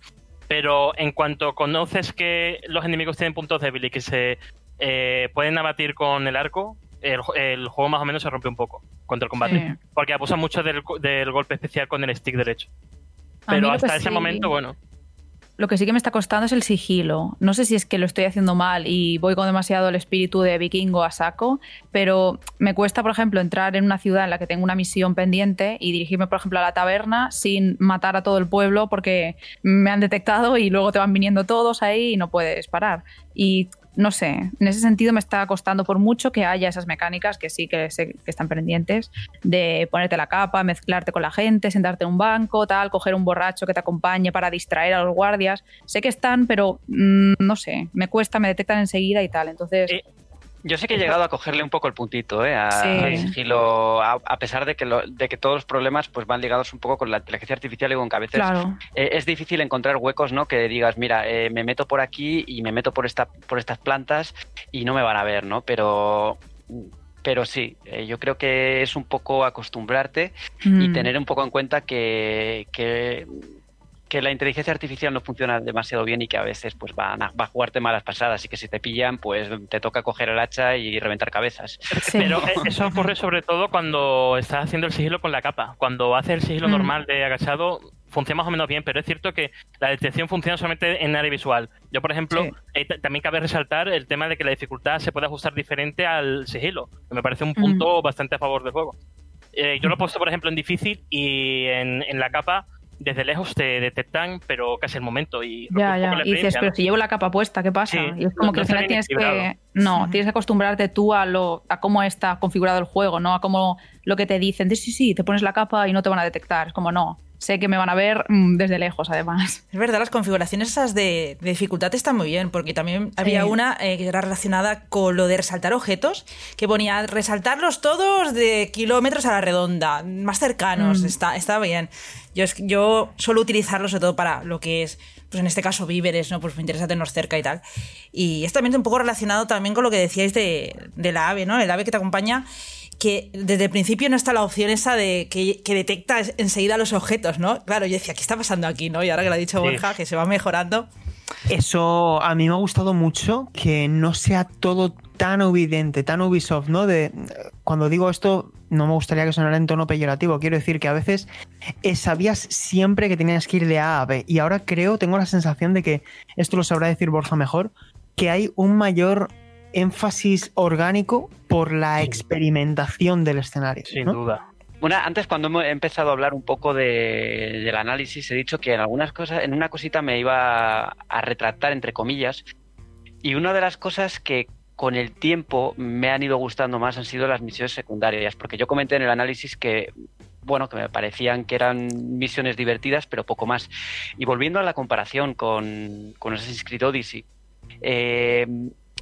Pero en cuanto conoces que los enemigos tienen puntos débiles y que se eh, pueden abatir con el arco, el, el juego más o menos se rompe un poco contra el combate. Sí. Porque abusa mucho del, del golpe especial con el stick derecho. Pero hasta ese sí- momento, bueno. Lo que sí que me está costando es el sigilo. No sé si es que lo estoy haciendo mal y voy con demasiado el espíritu de vikingo a saco, pero me cuesta, por ejemplo, entrar en una ciudad en la que tengo una misión pendiente y dirigirme, por ejemplo, a la taberna sin matar a todo el pueblo porque me han detectado y luego te van viniendo todos ahí y no puedes parar. Y no sé, en ese sentido me está costando por mucho que haya esas mecánicas que sí que sé que están pendientes de ponerte la capa, mezclarte con la gente, sentarte en un banco, tal, coger un borracho que te acompañe para distraer a los guardias. Sé que están, pero mm, no sé, me cuesta, me detectan enseguida y tal. Entonces, Eh, Yo sé que he llegado a cogerle un poco el puntito, ¿eh? A, Sí. al sigilo, a, a pesar de que, lo- de que todos los problemas pues van ligados un poco con la inteligencia artificial y con que a veces claro. eh, es difícil encontrar huecos, ¿no? Que digas, mira, eh, me meto por aquí y me meto por esta, por estas plantas y no me van a ver, ¿no? Pero, pero sí, eh, yo creo que es un poco acostumbrarte y Mm. tener un poco en cuenta que, que, que la inteligencia artificial no funciona demasiado bien y que a veces pues van a, va a jugarte malas pasadas y que si te pillan pues te toca coger el hacha y reventar cabezas. Sí. Pero eh, eso ocurre sobre todo cuando estás haciendo el sigilo con la capa. Cuando haces el sigilo Mm. normal de agachado, funciona más o menos bien, pero es cierto que la detección funciona solamente en área visual. Yo, por ejemplo, Sí. eh, también cabe resaltar el tema de que la dificultad se puede ajustar diferente al sigilo, que me parece un Mm. punto bastante a favor del juego. Eh, yo lo he puesto, por ejemplo, en difícil y en, en la capa, desde lejos te detectan, pero casi el momento. Y Ya, ya. Y dices, pero ¿no? si llevo la capa puesta, ¿qué pasa? Sí, y es como no- que al final tienes que. No, tienes que acostumbrarte tú a lo a cómo está configurado el juego, ¿no? A cómo lo que te dicen. Sí, sí, sí, te pones la capa y no te van a detectar. Es como, no. Sé que me van a ver mm, desde lejos, además. Es verdad, las configuraciones esas de, de dificultad están muy bien, porque también había una eh, que era relacionada con lo de resaltar objetos, que ponía resaltarlos todos de kilómetros a la redonda, más cercanos, Mm. está, está bien. Yo, yo suelo utilizarlo sobre todo para lo que es, pues en este caso, víveres, ¿no? Pues me interesa tenerlos cerca y tal. Y es también un poco relacionado también con lo que decíais de, de la ave, ¿no? El ave que te acompaña que desde el principio no está la opción esa de que, que detecta enseguida los objetos, ¿no? Claro, yo decía, ¿qué está pasando aquí, no? Y ahora que lo ha dicho Sí. Borja, que se va mejorando. Eso a mí me ha gustado mucho que no sea todo tan evidente, tan Ubisoft, ¿no? De cuando digo esto no me gustaría que sonara en tono peyorativo, quiero decir que a veces eh, sabías siempre que tenías que ir de A a B y ahora creo, tengo la sensación de que esto lo sabrá decir Borja mejor, que hay un mayor énfasis orgánico por la experimentación del escenario. Sin ¿no? duda. Una, antes cuando hemos empezado a hablar un poco de- del análisis, he dicho que en algunas cosas, en una cosita me iba a retractar entre comillas. Y una de las cosas que con el tiempo me han ido gustando más han sido las misiones secundarias, porque yo comenté en el análisis que bueno, que me parecían que eran misiones divertidas, pero poco más. Y volviendo a la comparación con, con Assassin's Creed Odyssey, eh,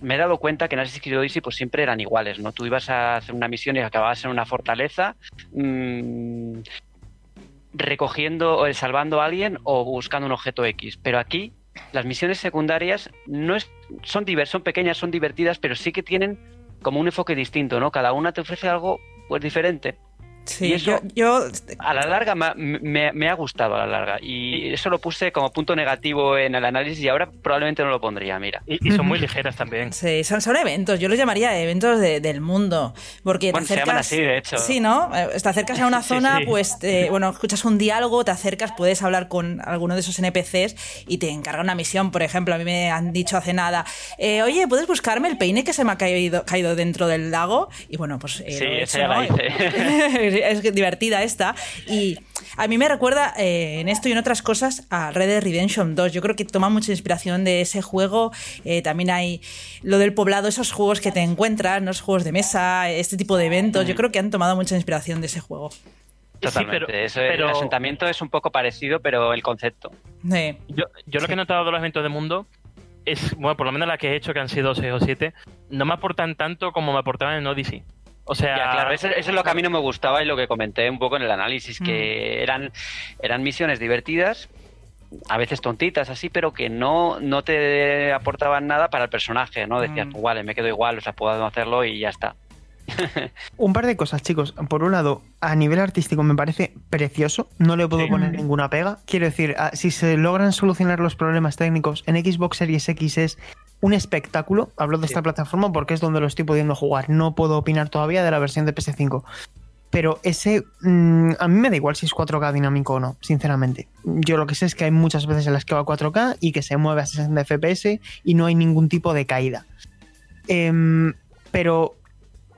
me he dado cuenta que en Assassin's Creed Odyssey pues siempre eran iguales, ¿no? Tú ibas a hacer una misión y acababas en una fortaleza mm, recogiendo o salvando a alguien o buscando un objeto X. Pero aquí las misiones secundarias no es, son, divers, son pequeñas, son divertidas, pero sí que tienen como un enfoque distinto, ¿no? Cada una te ofrece algo pues diferente. Sí, Y eso- yo, yo- A la larga me, me- me ha gustado a la larga. Y eso lo puse como punto negativo en el análisis y ahora probablemente no lo pondría, mira. Y, y son muy ligeras también. Sí, son, son eventos, yo los llamaría eventos de- del mundo. Porque Bueno, te se llaman así, de hecho. Sí, ¿no? Eh, Te acercas a una zona, sí. pues, te- bueno, escuchas un diálogo, te acercas, puedes hablar con alguno de esos NPCs y te encarga una misión. Por ejemplo, a mí me han dicho hace nada, eh, oye, ¿puedes buscarme el peine que se me ha caído, caído dentro del lago? Y bueno, pues. eh, Sí, he ya la ¿no? hice. Es divertida esta. Y a mí me recuerda eh, en esto y en otras cosas a Red Dead Redemption 2. Yo creo que toma mucha inspiración de ese juego. Eh, también hay lo del poblado, esos juegos que te encuentras, ¿no? Esos juegos de mesa, este tipo de eventos. Yo creo que han tomado mucha inspiración de ese juego. Totalmente. pero- Eso, El asentamiento es un poco parecido, pero el concepto. Sí. Yo, yo lo que he notado de los eventos de mundo es, bueno, por lo menos la que he hecho, que han sido 6 o 7, no me aportan tanto como me aportaban en Odyssey. O sea, Ya, claro, eso, eso es lo que a mí no me gustaba y lo que comenté un poco en el análisis, Mm. que eran, eran misiones divertidas, a veces tontitas así, pero que no, no te aportaban nada para el personaje, ¿no? Decías, Mm. pues vale, me quedo igual, o sea, puedo hacerlo y ya está. Un par de cosas, chicos. Por un lado, a nivel artístico me parece precioso. No le puedo Sí. poner ninguna pega. Quiero decir, ah, si se logran solucionar los problemas técnicos en Xbox Series X es un espectáculo. Hablo de esta plataforma porque es donde lo estoy pudiendo jugar. No puedo opinar todavía de la versión de PS5. Pero ese. mm, a mí me da igual si es 4K dinámico o no, sinceramente. Yo lo que sé es que hay muchas veces en las que va a 4K y que se mueve a 60 FPS y no hay ningún tipo de caída. Em, pero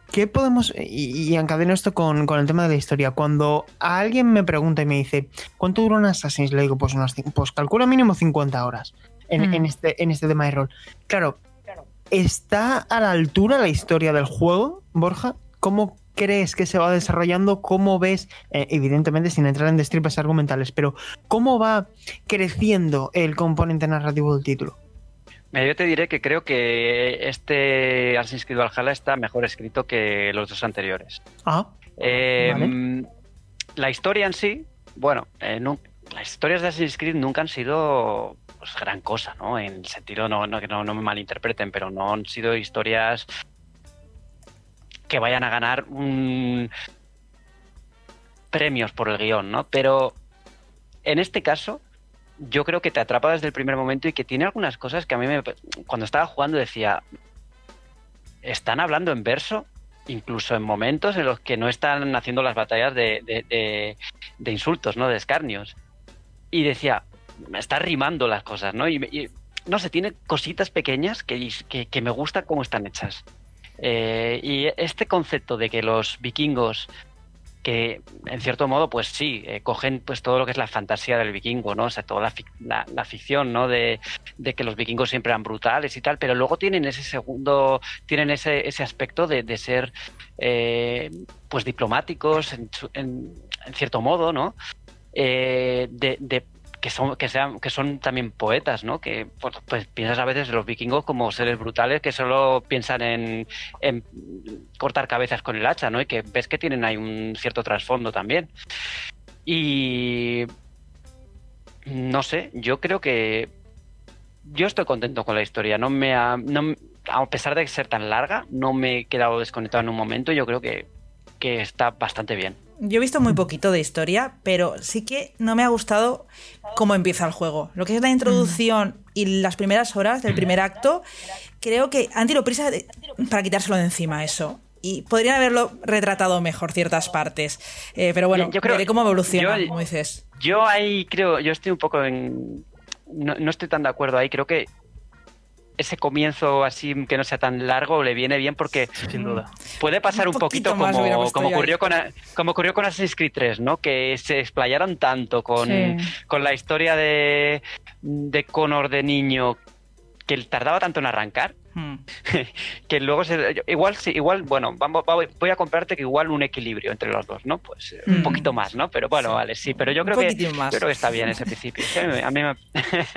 ¿Qué podemos.? Y, y encadeno esto con, con el tema de la historia. Cuando a alguien me pregunta y me dice, ¿cuánto dura un Assassin's? Le digo, pues unas pues calcula mínimo 50 horas en, Mm. en este, en este tema de rol. Claro, ¿está a la altura la historia del juego, Borja? ¿Cómo crees que se va desarrollando? ¿Cómo ves, eh, evidentemente sin entrar en destripes argumentales, pero cómo va creciendo el componente narrativo del título? Yo te diré que creo que este Assassin's Creed Valhalla está mejor escrito que los dos anteriores. Ah, Eh, Vale. La historia en sí, bueno, eh, las historias de Assassin's Creed nunca han sido pues, gran cosa, ¿no? En el sentido, no, no, me malinterpreten, pero no han sido historias que vayan a ganar un- premios por el guion, ¿no? Pero en este caso, yo creo que te atrapa desde el primer momento y que tiene algunas cosas que a mí me, cuando estaba jugando decía, están hablando en verso, incluso en momentos en los que no están haciendo las batallas de- de insultos, ¿no? De escarnios. Y decía, me está rimando las cosas, ¿no? Y, no sé, tiene cositas pequeñas que, que, me gusta cómo están hechas. Eh, y este concepto de que los vikingos que en cierto modo pues sí eh, cogen pues todo lo que es la fantasía del vikingo no o sea toda la, la- ficción no de, de que los vikingos siempre eran brutales y tal pero luego tienen ese segundo tienen ese, ese aspecto de, de ser eh, pues diplomáticos en, en- cierto modo no de- que son que sean que son también poetas no que pues, piensas a veces de los vikingos como seres brutales que solo piensan en, en cortar cabezas con el hacha no y que ves que tienen ahí un cierto trasfondo también. Y no sé yo creo que yo estoy contento con la historia no me ha, no, a pesar de ser tan larga no me he quedado desconectado en un momento yo creo que que está bastante bien Yo he visto muy poquito de historia, pero sí que no me ha gustado cómo empieza el juego. Lo que es la introducción y las primeras horas del primer acto, creo que han tirado prisa de- para quitárselo de encima eso. Y podrían haberlo retratado mejor ciertas partes. Eh, pero bueno, Yo- yo creo- veré cómo evoluciona, yo- como dices. Yo ahí creo, yo estoy un poco en. No, no estoy tan de acuerdo ahí. Creo que ese comienzo así que no sea tan largo le viene bien porque sin duda. puede pasar Un un, poquito como, como ocurrió ahí. con como ocurrió con Assassin's Creed 3, ¿no? Que se explayaron tanto con, Sí. con la historia de, de Connor de niño que tardaba tanto en arrancar Hmm. que luego se, igual sí, igual bueno vamos va- voy a comprarte que igual un equilibrio entre los dos no pues eh, un Mm. poquito más no pero bueno Sí. vale sí pero yo Un creo que yo creo que está bien ese principio Sí, a mí, a mí me-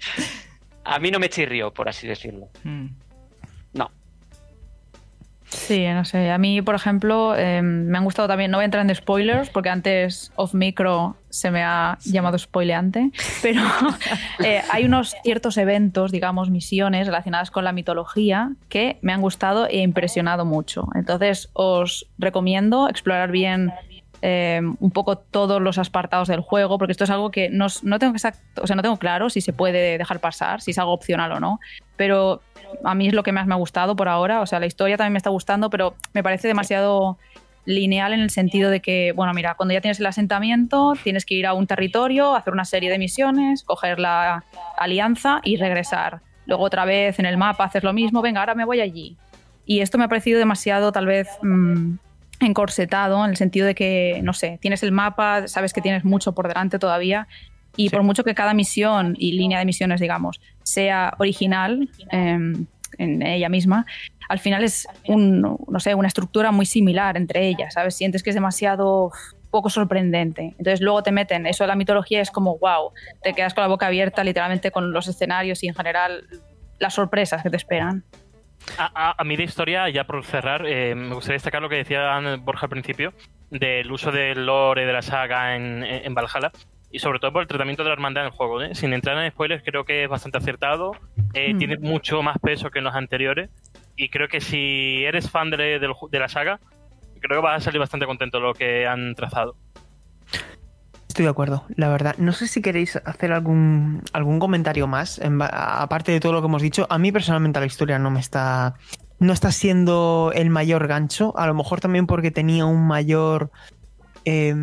a mí no me chirrió por así decirlo Hmm. no Sí, no sé. A mí, por ejemplo, eh, me han gustado también. No voy a entrar en spoilers porque antes off micro se me ha llamado spoileante, pero eh, hay unos ciertos eventos, digamos, misiones relacionadas con la mitología que me han gustado e impresionado mucho. Entonces, os recomiendo explorar bien eh, un poco todos los apartados del juego, porque esto es algo que no, no tengo exacto, o sea, no tengo claro si se puede dejar pasar, si es algo opcional o no, pero a mí es lo que más me ha gustado por ahora. O sea, la historia también me está gustando, pero me parece demasiado lineal en el sentido de que, bueno, mira, cuando ya tienes el asentamiento, tienes que ir a un territorio, hacer una serie de misiones, coger la alianza y regresar. Luego otra vez en el mapa haces lo mismo, venga, ahora me voy allí. Y esto me ha parecido demasiado, tal vez, mmm, encorsetado, en el sentido de que, no sé, tienes el mapa, sabes que tienes mucho por delante todavía, y por mucho que cada misión y línea de misiones, digamos, sea original eh, en ella misma, al final es un, no sé, una estructura muy similar entre ellas, ¿sabes? Sientes que es demasiado poco sorprendente. Entonces luego te meten eso de la mitología, es como, wow, te quedas con la boca abierta literalmente con los escenarios y en general las sorpresas que te esperan. A, a, a mí de historia, ya por cerrar, eh, me gustaría destacar lo que decía Borja al principio, del uso del lore de la saga en, en Valhalla y sobre todo por el tratamiento de la hermandad en el juego. ¿eh? Sin entrar en spoilers, creo que es bastante acertado, eh, mm. tiene mucho más peso que en los anteriores y creo que si eres fan de, de, de la saga, creo que vas a salir bastante contento de lo que han trazado. Estoy de acuerdo, la verdad. No sé si queréis hacer algún, algún comentario más, en, aparte de todo lo que hemos dicho. A mí personalmente la historia no me está. No está siendo el mayor gancho. A lo mejor también porque tenía un mayor. Eh,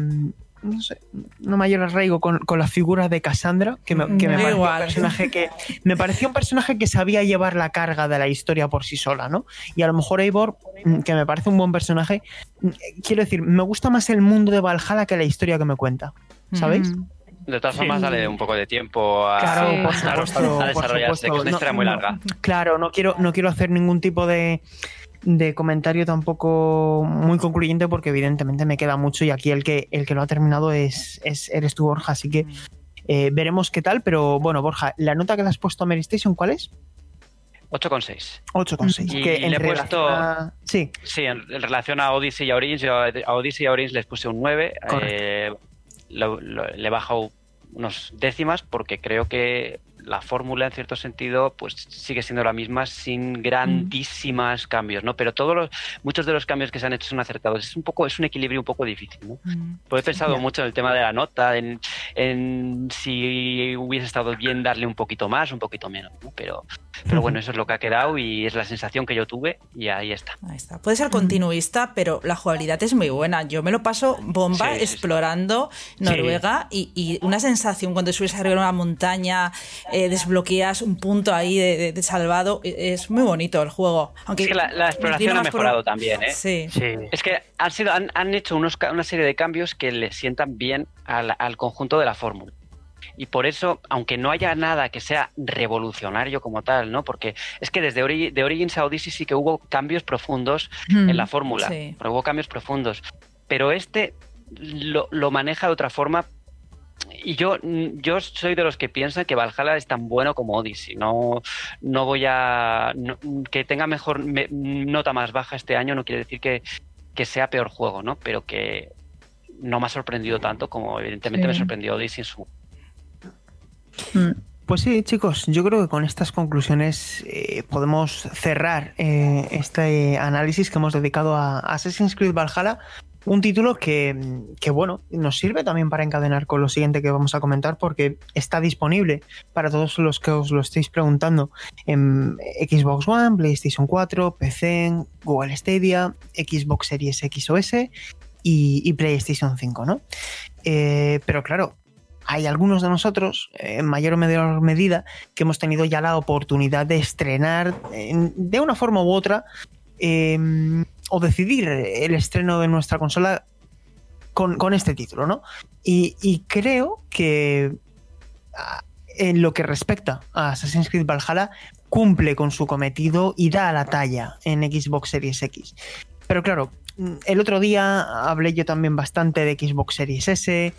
no sé, un mayor arraigo con, con, la figura de Cassandra, que me, que me pareció un personaje que me pareció un personaje que sabía llevar la carga de la historia por sí sola, ¿no? Y a lo mejor Eivor, que me parece un buen personaje, quiero decir, me gusta más el mundo de Valhalla que la historia que me cuenta, ¿sabéis? Mm. De todas formas, sí. dale un poco de tiempo a, claro, por supuesto, a desarrollarse, que es una historia no, muy larga. Claro, no quiero, no quiero hacer ningún tipo de, de comentario tampoco muy concluyente porque evidentemente me queda mucho y aquí el que, el que lo ha terminado es, es eres tú, Borja, así que eh, veremos qué tal, pero bueno, Borja, ¿la nota que le has puesto a Mary Station cuál es? 8,6. 8,6. Y que le he puesto. A... Sí. Sí, en, en, relación a Odyssey y a Origins, yo a Odyssey y a Origins les puse un 9. Eh, lo, le he bajado unos décimas porque creo que la fórmula en cierto sentido pues sigue siendo la misma sin grandísimas mm. cambios no pero todos los muchos de los cambios que se han hecho son acertados es un poco es un equilibrio un poco difícil no mm. pues he pensado yeah. mucho en el tema de la nota en, en, si hubiese estado bien darle un poquito más un poquito menos ¿no? pero pero bueno eso es lo que ha quedado y es la sensación que yo tuve y ahí está ahí está puede ser continuista pero la jugabilidad es muy buena yo me lo paso bomba sí, explorando sí, Noruega y, y, una sensación cuando subes arriba de una montaña eh, desbloqueas un punto ahí de, de, de, salvado. Es muy bonito el juego. Aunque es que la, la exploración ha mejorado por... también, ¿eh? Sí. sí. Es que han, sido, han, han hecho unos, una serie de cambios que le sientan bien al, al conjunto de la fórmula. Y por eso, aunque no haya nada que sea revolucionario como tal, ¿no? Porque es que desde Ori de Origins a Odyssey sí que hubo cambios profundos mm, en la fórmula. Sí. Pero hubo cambios profundos. Pero este lo, lo maneja de otra forma y yo, yo soy de los que piensan que Valhalla es tan bueno como Odyssey. No, no voy a. No, que tenga mejor me, nota más baja este año no quiere decir que, que, sea peor juego, ¿no? Pero que no me ha sorprendido tanto como evidentemente sí. me sorprendió Odyssey en su. Pues sí, chicos, yo creo que con estas conclusiones eh, podemos cerrar eh, este análisis que hemos dedicado a Assassin's Creed Valhalla. Un título que, bueno, nos sirve también para encadenar con lo siguiente que vamos a comentar porque está disponible para todos los que os lo estéis preguntando en Xbox One, PlayStation 4, PC, Google Stadia, Xbox Series X o S y, y PlayStation 5, ¿no? Eh, pero claro, hay algunos de nosotros, en mayor o menor medida, que hemos tenido ya la oportunidad de estrenar de una forma u otra eh, o decidir el estreno de nuestra consola con, este título, ¿no? Y, y, creo que en lo que respecta a Assassin's Creed Valhalla cumple con su cometido y da la talla en Xbox Series X. Pero claro, el otro día hablé yo también bastante de Xbox Series S,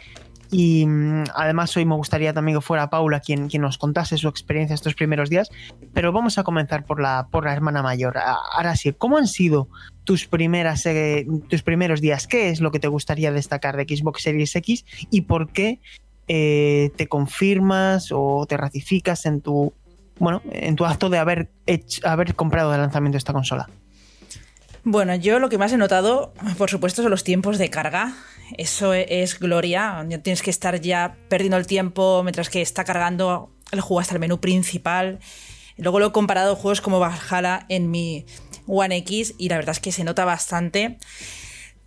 y mm, además hoy me gustaría también que fuera Paula quien, quien nos contase su experiencia estos primeros días. Pero vamos a comenzar por la, por la hermana mayor. Ahora sí, ¿cómo han sido tus primeras eh, tus primeros días. ¿Qué es lo que te gustaría destacar de Xbox Series X y por qué eh, te confirmas o te ratificas en tu bueno en tu acto de haber haber comprado el lanzamiento de esta consola? Bueno, yo lo que más he notado, por supuesto, son los tiempos de carga. Eso es gloria. Tienes que estar ya perdiendo el tiempo mientras que está cargando el juego hasta el menú principal. Luego lo he comparado juegos como Valhalla en mi One X y la verdad es que se nota bastante.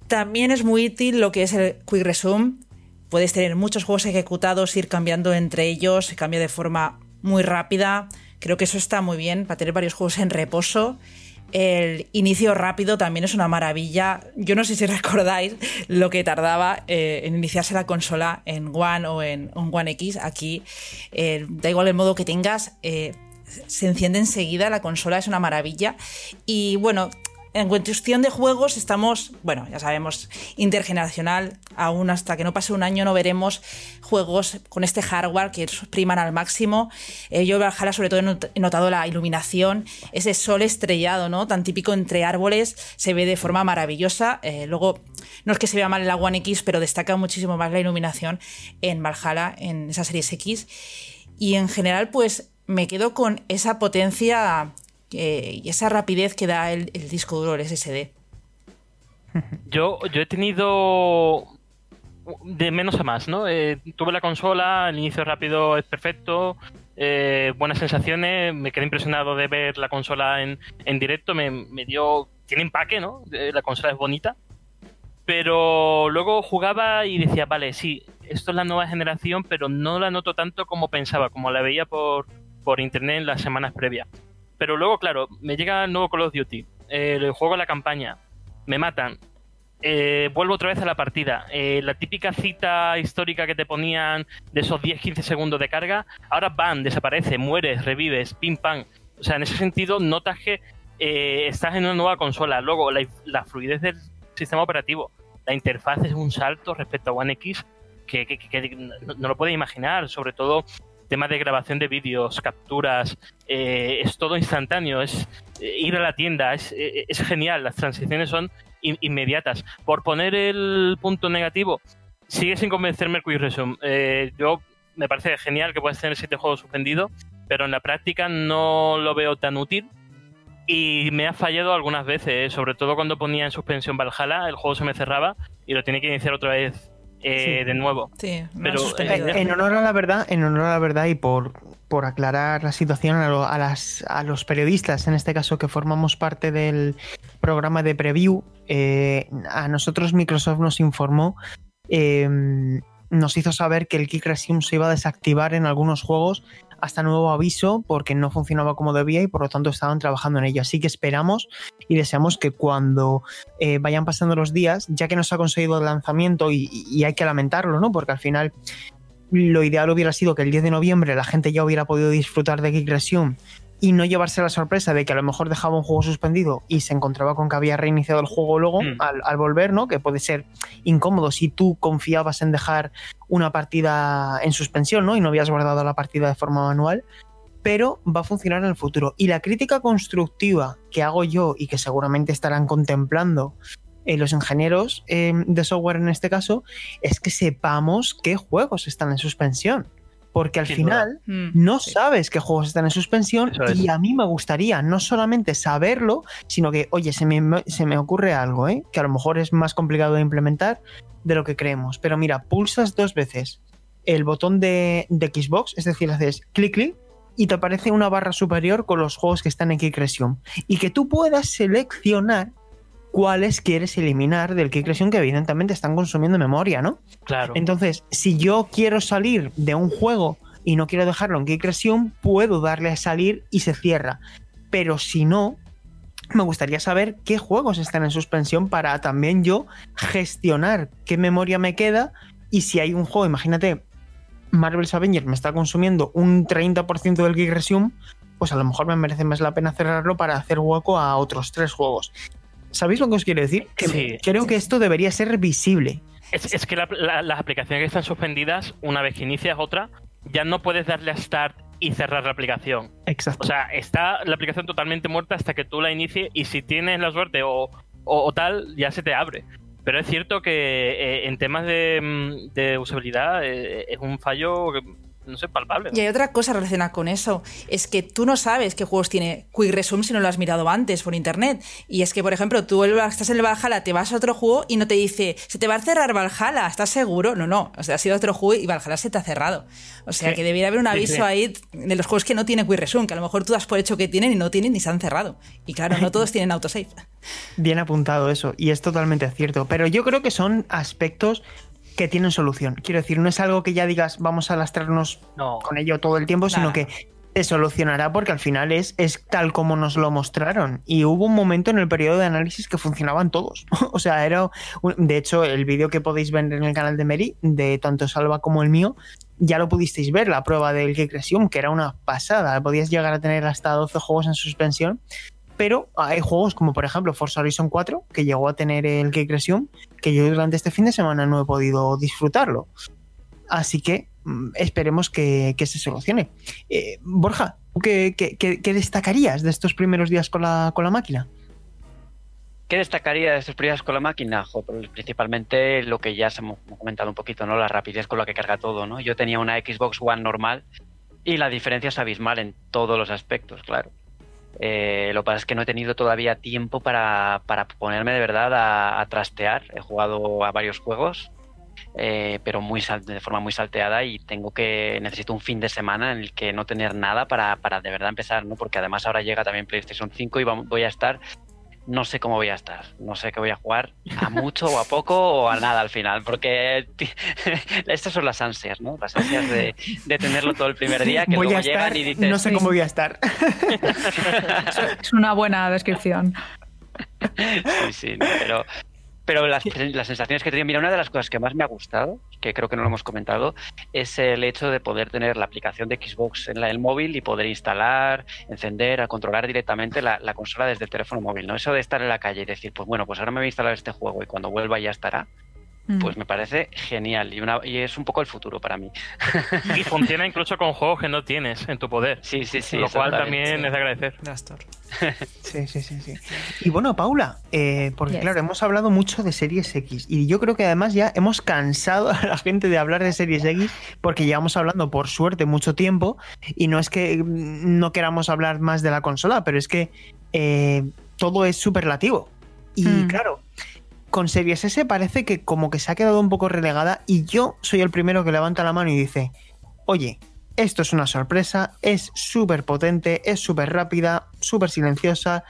También es muy útil lo que es el Quick Resume. Puedes tener muchos juegos ejecutados, ir cambiando entre ellos, se cambia de forma muy rápida. Creo que eso está muy bien para tener varios juegos en reposo. El inicio rápido también es una maravilla. Yo no sé si recordáis lo que tardaba eh, en iniciarse la consola en One o en, One X. Aquí eh, da igual el modo que tengas, eh, se enciende enseguida, la consola es una maravilla. Y bueno, en cuestión de juegos estamos, bueno, ya sabemos, intergeneracional, aún hasta que no pase un año no veremos juegos con este hardware que priman al máximo. Eh, yo Valhalla sobre todo he notado la iluminación, ese sol estrellado, ¿no? Tan típico entre árboles, se ve de forma maravillosa. Eh, luego, no es que se vea mal en la One X, pero destaca muchísimo más la iluminación en Valhalla, en esa serie X. Y en general, pues me quedo con esa potencia y esa rapidez que da el, disco duro, el SSD. Yo, yo he tenido de menos a más, ¿no? Eh, tuve la consola, el inicio rápido es perfecto, eh, buenas sensaciones, me quedé impresionado de ver la consola en, en directo, me, me, dio... Tiene empaque, ¿no? Eh, la consola es bonita. Pero luego jugaba y decía, vale, sí, esto es la nueva generación, pero no la noto tanto como pensaba, como la veía por, por internet en las semanas previas. Pero luego, claro, me llega el nuevo Call of Duty, eh, el juego la campaña, me matan, eh, vuelvo otra vez a la partida. Eh, la típica cita histórica que te ponían de esos 10-15 segundos de carga, ahora van, desaparece, mueres, revives, pim pam. O sea, en ese sentido, notas que estás en una nueva consola. Luego, la, fluidez del sistema operativo, la interfaz es un salto respecto a One X que, no, no, lo puedes imaginar. Sobre todo tema de grabación de vídeos, capturas, eh, es todo instantáneo, es eh, ir a la tienda, es, eh, es genial, las transiciones son inmediatas. Por poner el punto negativo, sigue sin convencerme el Quick Resume. yo me parece genial que puedas tener siete juegos suspendidos, pero en la práctica no lo veo tan útil. Y me ha fallado algunas veces, sobre todo cuando ponía en suspensión Valhalla, el juego se me cerraba y lo tiene que iniciar otra vez eh, de nuevo. Sí, pero eh, en honor a la verdad, en honor a la verdad y por, por aclarar la situación a, las, a los periodistas, en este caso que formamos parte del programa de preview, eh, a nosotros Microsoft nos informó, nos hizo saber que el Kick Resume se iba a desactivar en algunos juegos hasta nuevo aviso porque no funcionaba como debía y por lo tanto estaban trabajando en ello. Así que esperamos y deseamos que cuando eh, vayan pasando los días, ya que no se ha conseguido el lanzamiento y, hay que lamentarlo, ¿no? Porque al final lo ideal hubiera sido que el 10 de noviembre la gente ya hubiera podido disfrutar de Kick Resume y no llevarse la sorpresa de que a lo mejor dejaba un juego suspendido y se encontraba con que había reiniciado el juego luego mm. al, volver, ¿no? Que puede ser incómodo si tú confiabas en dejar una partida en suspensión, ¿no? Y no habías guardado la partida de forma manual. Pero va a funcionar en el futuro. Y la crítica constructiva que hago yo y que seguramente estarán contemplando eh, los ingenieros eh, de software en este caso es que sepamos qué juegos están en suspensión porque al final mm, no sabes qué juegos están en suspensión y a mí me gustaría no solamente saberlo, sino que, oye, se me, se me ocurre algo, ¿eh? que a lo mejor es más complicado de implementar de lo que creemos. Pero mira, pulsas dos veces el botón de, de Xbox, es decir, haces clic, clic, y te aparece una barra superior con los juegos que están en Kick Y que tú puedas seleccionar cuáles quieres eliminar del Kick que evidentemente están consumiendo memoria, ¿no? Claro. Entonces, si yo quiero salir de un juego y no quiero dejarlo en Kick puedo darle a salir y se cierra. Pero si no, me gustaría saber qué juegos están en suspensión para también yo gestionar qué memoria me queda y si hay un juego, imagínate, Marvel's Avengers me está consumiendo un 30% del Kick pues a lo mejor me merece más la pena cerrarlo para hacer hueco a otros tres juegos. ¿Sabéis lo que os quiero decir? Que creo que esto debería ser visible. Es, que las aplicaciones que están suspendidas, una vez que inicias otra, ya no puedes darle a start y cerrar la aplicación. Exacto. O sea, está la aplicación totalmente muerta hasta que tú la inicies y si tienes la suerte o, o, tal, ya se te abre. Pero es cierto que eh, en temas de, mm, de usabilidad eh, es un fallo no sé, palpable. Y hay otra cosa relacionada con eso, es que tú no sabes qué juegos tiene Quick Resume si no lo has mirado antes por internet. Y es que, por ejemplo, tú estás en el Valhalla, te vas a otro juego y no te dice, se te va a cerrar Valhalla, ¿estás seguro? No, no, o sea, has ido a otro juego y Valhalla se te ha cerrado. O sea, que debería haber un aviso ahí de los juegos que no tiene Quick Resume, que a lo mejor tú das por hecho que tienen y no tienen ni se han cerrado. Y claro, no todos tienen autosave. Bien apuntado eso, y es totalmente cierto. Pero yo creo que son aspectos que tienen solución. Quiero decir, no es algo que ya digas vamos a lastrarnos con ello todo el tiempo, sino que se solucionará porque al final es, es tal como nos lo mostraron. Y hubo un momento en el periodo de análisis que funcionaban todos. o sea, era. de hecho, el vídeo que podéis ver en el canal de Mary, de tanto Salva como el mío, ya lo pudisteis ver, la prueba del Geek que era una pasada. Podías llegar a tener hasta 12 juegos en suspensión pero hay juegos como por ejemplo Forza Horizon 4, que llegó a tener el Resume, que yo durante este fin de semana no he podido disfrutarlo. Así que mm, esperemos que, se solucione. Eh, Borja, ¿qué, qué, destacarías de estos primeros días con la, con la máquina? ¿Qué destacaría de estos primeros días con la máquina? Pues, principalmente lo que ya se hemos comentado un poquito, ¿no? La rapidez con la que carga todo, ¿no? Yo tenía una Xbox One normal y la diferencia es abismal en todos los aspectos, claro. Eh, lo que pasa es que no he tenido todavía tiempo para, ponerme de verdad a, trastear. He jugado a varios juegos, eh, pero muy de forma muy salteada y tengo que necesito un fin de semana en el que no tener nada para, para de verdad empezar, ¿no? Porque además ahora llega también PlayStation 5 y voy a estar no sé cómo voy a estar. No sé qué voy a jugar a mucho o a poco o a nada al final, porque estas son las ansias, ¿no? Las ansias de, tenerlo todo el primer día que luego llegan y dices... No sé cómo voy a estar. es una buena descripción. Sí, sí, pero pero las, sensaciones que he tenido, mira, una de las cosas que más me ha gustado, que creo que no lo hemos comentado, es el hecho de poder tener la aplicación de Xbox en el móvil y poder instalar, encender, a controlar directamente la, consola desde el teléfono móvil, ¿no? Eso de estar en la calle y decir, pues bueno, pues ahora me voy a instalar este juego y cuando vuelva ya estará. Mm. Pues me parece genial y, una, y es un poco el futuro para mí. Y funciona incluso con juegos que no tienes en tu poder. Sí, sí, sí. Lo cual también es de agradecer. Sí, sí, sí, sí. Y bueno, Paula, eh, porque claro, hemos hablado mucho de Series X y yo creo que además ya hemos cansado a la gente de hablar de Series X porque llevamos hablando por suerte mucho tiempo y no es que no queramos hablar más de la consola, pero es que eh, todo es superlativo. Y mm. claro, con Series S parece que como que se ha quedado un poco relegada y yo soy el primero que levanta la mano y dice, oye, esto es una sorpresa, es súper potente, es súper rápida, súper silenciosa.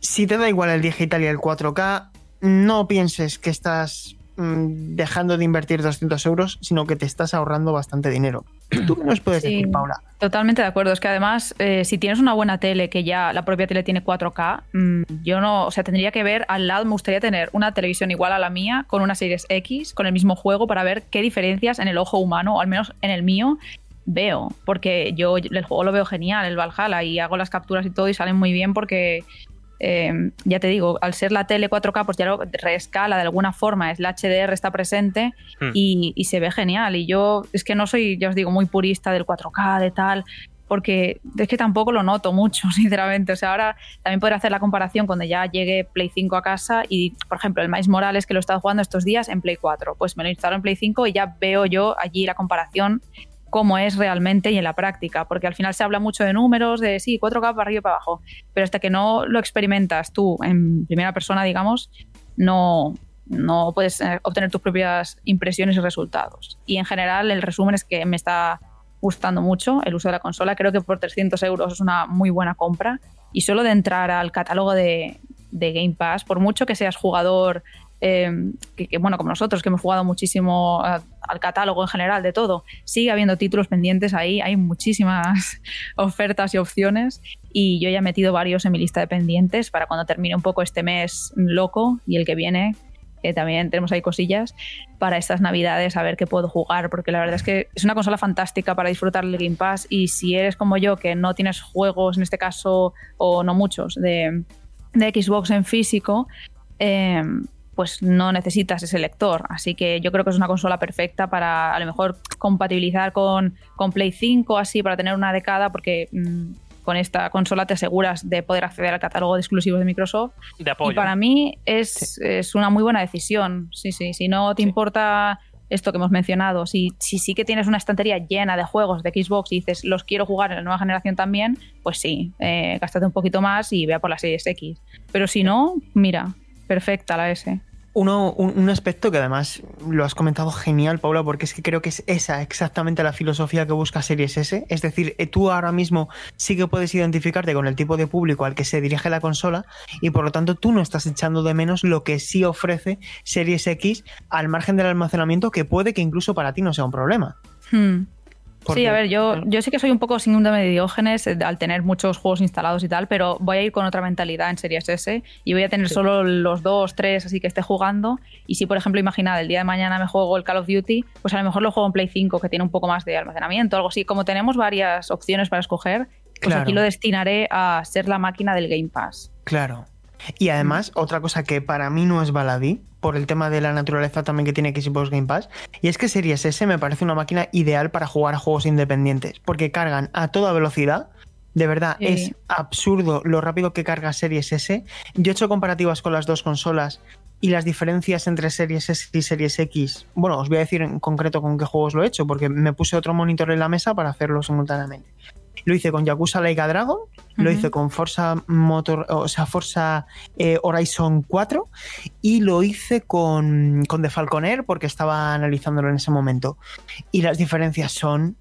Si te da igual el digital y el 4K, no pienses que estás mm, dejando de invertir 200 euros, sino que te estás ahorrando bastante dinero. ¿Tú qué nos puedes decir, Paula? Totalmente de acuerdo. Es que además, eh, si tienes una buena tele, que ya la propia tele tiene 4K, mm, yo no, o sea, tendría que ver al lado, me gustaría tener una televisión igual a la mía, con una Series X, con el mismo juego, para ver qué diferencias en el ojo humano, o al menos en el mío, veo. Porque yo el juego lo veo genial, el Valhalla, y hago las capturas y todo, y salen muy bien porque eh, ya te digo, al ser la tele 4K, pues ya lo reescala de alguna forma, es la HDR, está presente hmm. y, se ve genial. Y yo es que no soy, ya os digo, muy purista del 4K, de tal, porque es que tampoco lo noto mucho, sinceramente. O sea, ahora también podré hacer la comparación cuando ya llegue Play 5 a casa y, por ejemplo, el Miles Morales que lo he estado jugando estos días en Play 4, pues me lo instalo en Play 5 y ya veo yo allí la comparación cómo es realmente y en la práctica, porque al final se habla mucho de números, de sí, 4K para arriba y para abajo, pero hasta que no lo experimentas tú en primera persona, digamos, no, no puedes eh, obtener tus propias impresiones y resultados. Y en general el resumen es que me está gustando mucho el uso de la consola, creo que por 300 euros es una muy buena compra y solo de entrar al catálogo de, de Game Pass, por mucho que seas jugador Em, que, bueno, como nosotros, que hemos jugado muchísimo al catálogo en general de todo, sigue habiendo títulos pendientes ahí, hay muchísimas ofertas y opciones y yo ya he metido varios en mi lista de pendientes para cuando termine un poco este mes loco y el que viene, que también tenemos ahí cosillas para estas navidades a ver qué puedo jugar, porque la verdad es que es una consola fantástica para disfrutar del Game Pass y si eres como yo, que no tienes juegos en este caso, o no muchos, de, de Xbox en físico, eh, pues no necesitas ese lector. Así que yo creo que es una consola perfecta para a lo mejor compatibilizar con, con Play 5, así, para tener una década, porque mm, con esta consola te aseguras de poder acceder al catálogo de exclusivos de Microsoft. De apoyo. Y para mí es, es una muy buena decisión. Sí, sí. Si no te importa esto que hemos mencionado, si, si sí que tienes una estantería llena de juegos de Xbox y dices los quiero jugar en la nueva generación también, pues sí, eh, gástate un poquito más y vea por las series X. Pero si no, mira, perfecta la S. Uno, un, un aspecto que además lo has comentado genial, Paula, porque es que creo que es esa exactamente la filosofía que busca Series S. Es decir, eh, tú ahora mismo sí que puedes identificarte con el tipo de público al que se dirige la consola y por lo tanto tú no estás echando de menos lo que sí ofrece Series X al margen del almacenamiento que puede que incluso para ti no sea un problema. Hmm. Sí, a ver, yo, yo sí que soy un poco síndrome de Diógenes eh, al tener muchos juegos instalados y tal, pero voy a ir con otra mentalidad en Series S y voy a tener solo los dos, tres, así que esté jugando. Y si, por ejemplo, imaginad, el día de mañana me juego el Call of Duty, pues a lo mejor lo juego en Play 5, que tiene un poco más de almacenamiento, algo así. Como tenemos varias opciones para escoger, pues Claro. aquí lo destinaré a ser la máquina del Game Pass. Claro. Y además, otra cosa que para mí no es baladí, por el tema de la naturaleza también que tiene Xbox Game Pass, y es que Series S me parece una máquina ideal para jugar a juegos independientes, porque cargan a toda velocidad. De verdad, Sí. es absurdo lo rápido que carga Series S. Yo he hecho comparativas con las dos consolas y las diferencias entre Series S y Series X. Bueno, os voy a decir en concreto con qué juegos lo he hecho, porque me puse otro monitor en la mesa para hacerlo simultáneamente. Lo hice con Yakuza Laika Dragon, lo hice con Forza Motor, o sea, Forza eh, Horizon 4 y lo hice con, con The Falconer porque estaba analizándolo en ese momento. Y las diferencias son.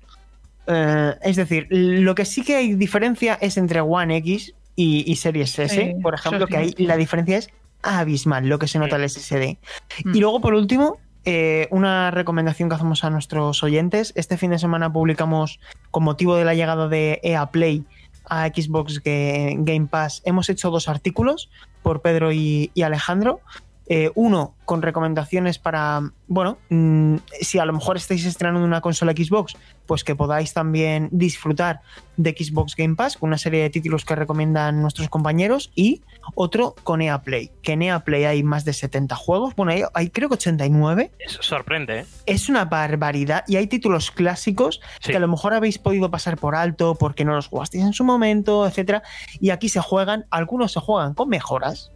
eh, es decir, lo que sí que hay diferencia es entre One X y, y Series S, Sí, por ejemplo, que ahí la diferencia es abismal lo que se nota el SSD. Mm. Y luego, por último, eh, una recomendación que hacemos a nuestros oyentes. Este fin de semana publicamos, con motivo de la llegada de EA Play a Xbox Ga- Game Pass, hemos hecho dos artículos por Pedro y, y Alejandro. Eh, uno con recomendaciones para, bueno, mm, si a lo mejor estáis estrenando una consola Xbox, pues que podáis también disfrutar de Xbox Game Pass con una serie de títulos que recomiendan nuestros compañeros y otro con EA Play, que en EA Play hay más de 70 juegos, bueno, hay, hay creo que 89, Eso sorprende, ¿eh? es una barbaridad y hay títulos clásicos Sí. que a lo mejor habéis podido pasar por alto porque no los jugasteis en su momento, etcétera, y aquí se juegan, algunos se juegan con mejoras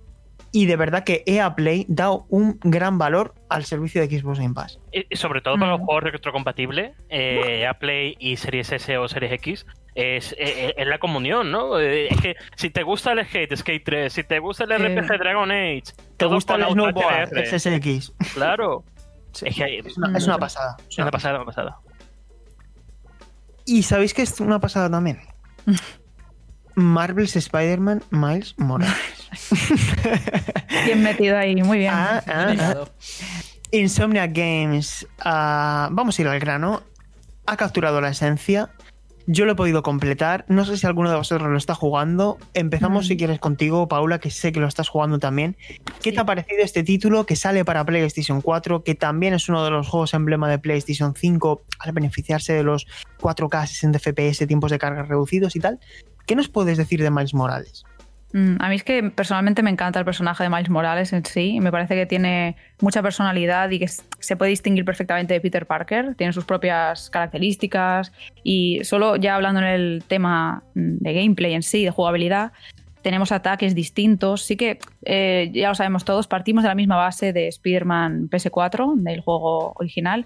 y de verdad que EA Play da un gran valor al servicio de Xbox Game Pass. Y y sobre todo para los Mm. juegos retrocompatibles, eh, Play y Series S o Series X, es, eh, es la comunión, ¿no? Eh, Es que si te gusta el Skate, Skate 3, si te gusta el RPG Dragon Age, ¿Te gusta el Snowboard. SSX? Claro. Sí. Es que Es una, es una pasada. es una pasada, una pasada. ¿Y sabéis que es una pasada también? Marvel's Spider-Man Miles Morales. Bien metido ahí, muy bien. Ah, ah, ah. Insomnia Games, ah, vamos a ir al grano, ha capturado la esencia. Yo lo he podido completar. No sé si alguno de vosotros lo está jugando. Empezamos, Mm. si quieres, contigo, Paula, que sé que lo estás jugando también. ¿Qué te ha parecido este título que sale para PlayStation 4, que también es uno de los juegos emblema de PlayStation 5 al beneficiarse de los 4K 60 FPS, tiempos de carga reducidos y tal? ¿Qué nos puedes decir de Miles Morales? Mm, A mí es que personalmente me encanta el personaje de Miles Morales en sí. Me parece que tiene mucha personalidad y que se puede distinguir perfectamente de Peter Parker. Tiene sus propias características y solo ya hablando en el tema mm, de gameplay en sí, de jugabilidad, tenemos ataques distintos. Sí que eh, ya lo sabemos todos, partimos de la misma base de Spider-Man PS4, del juego original.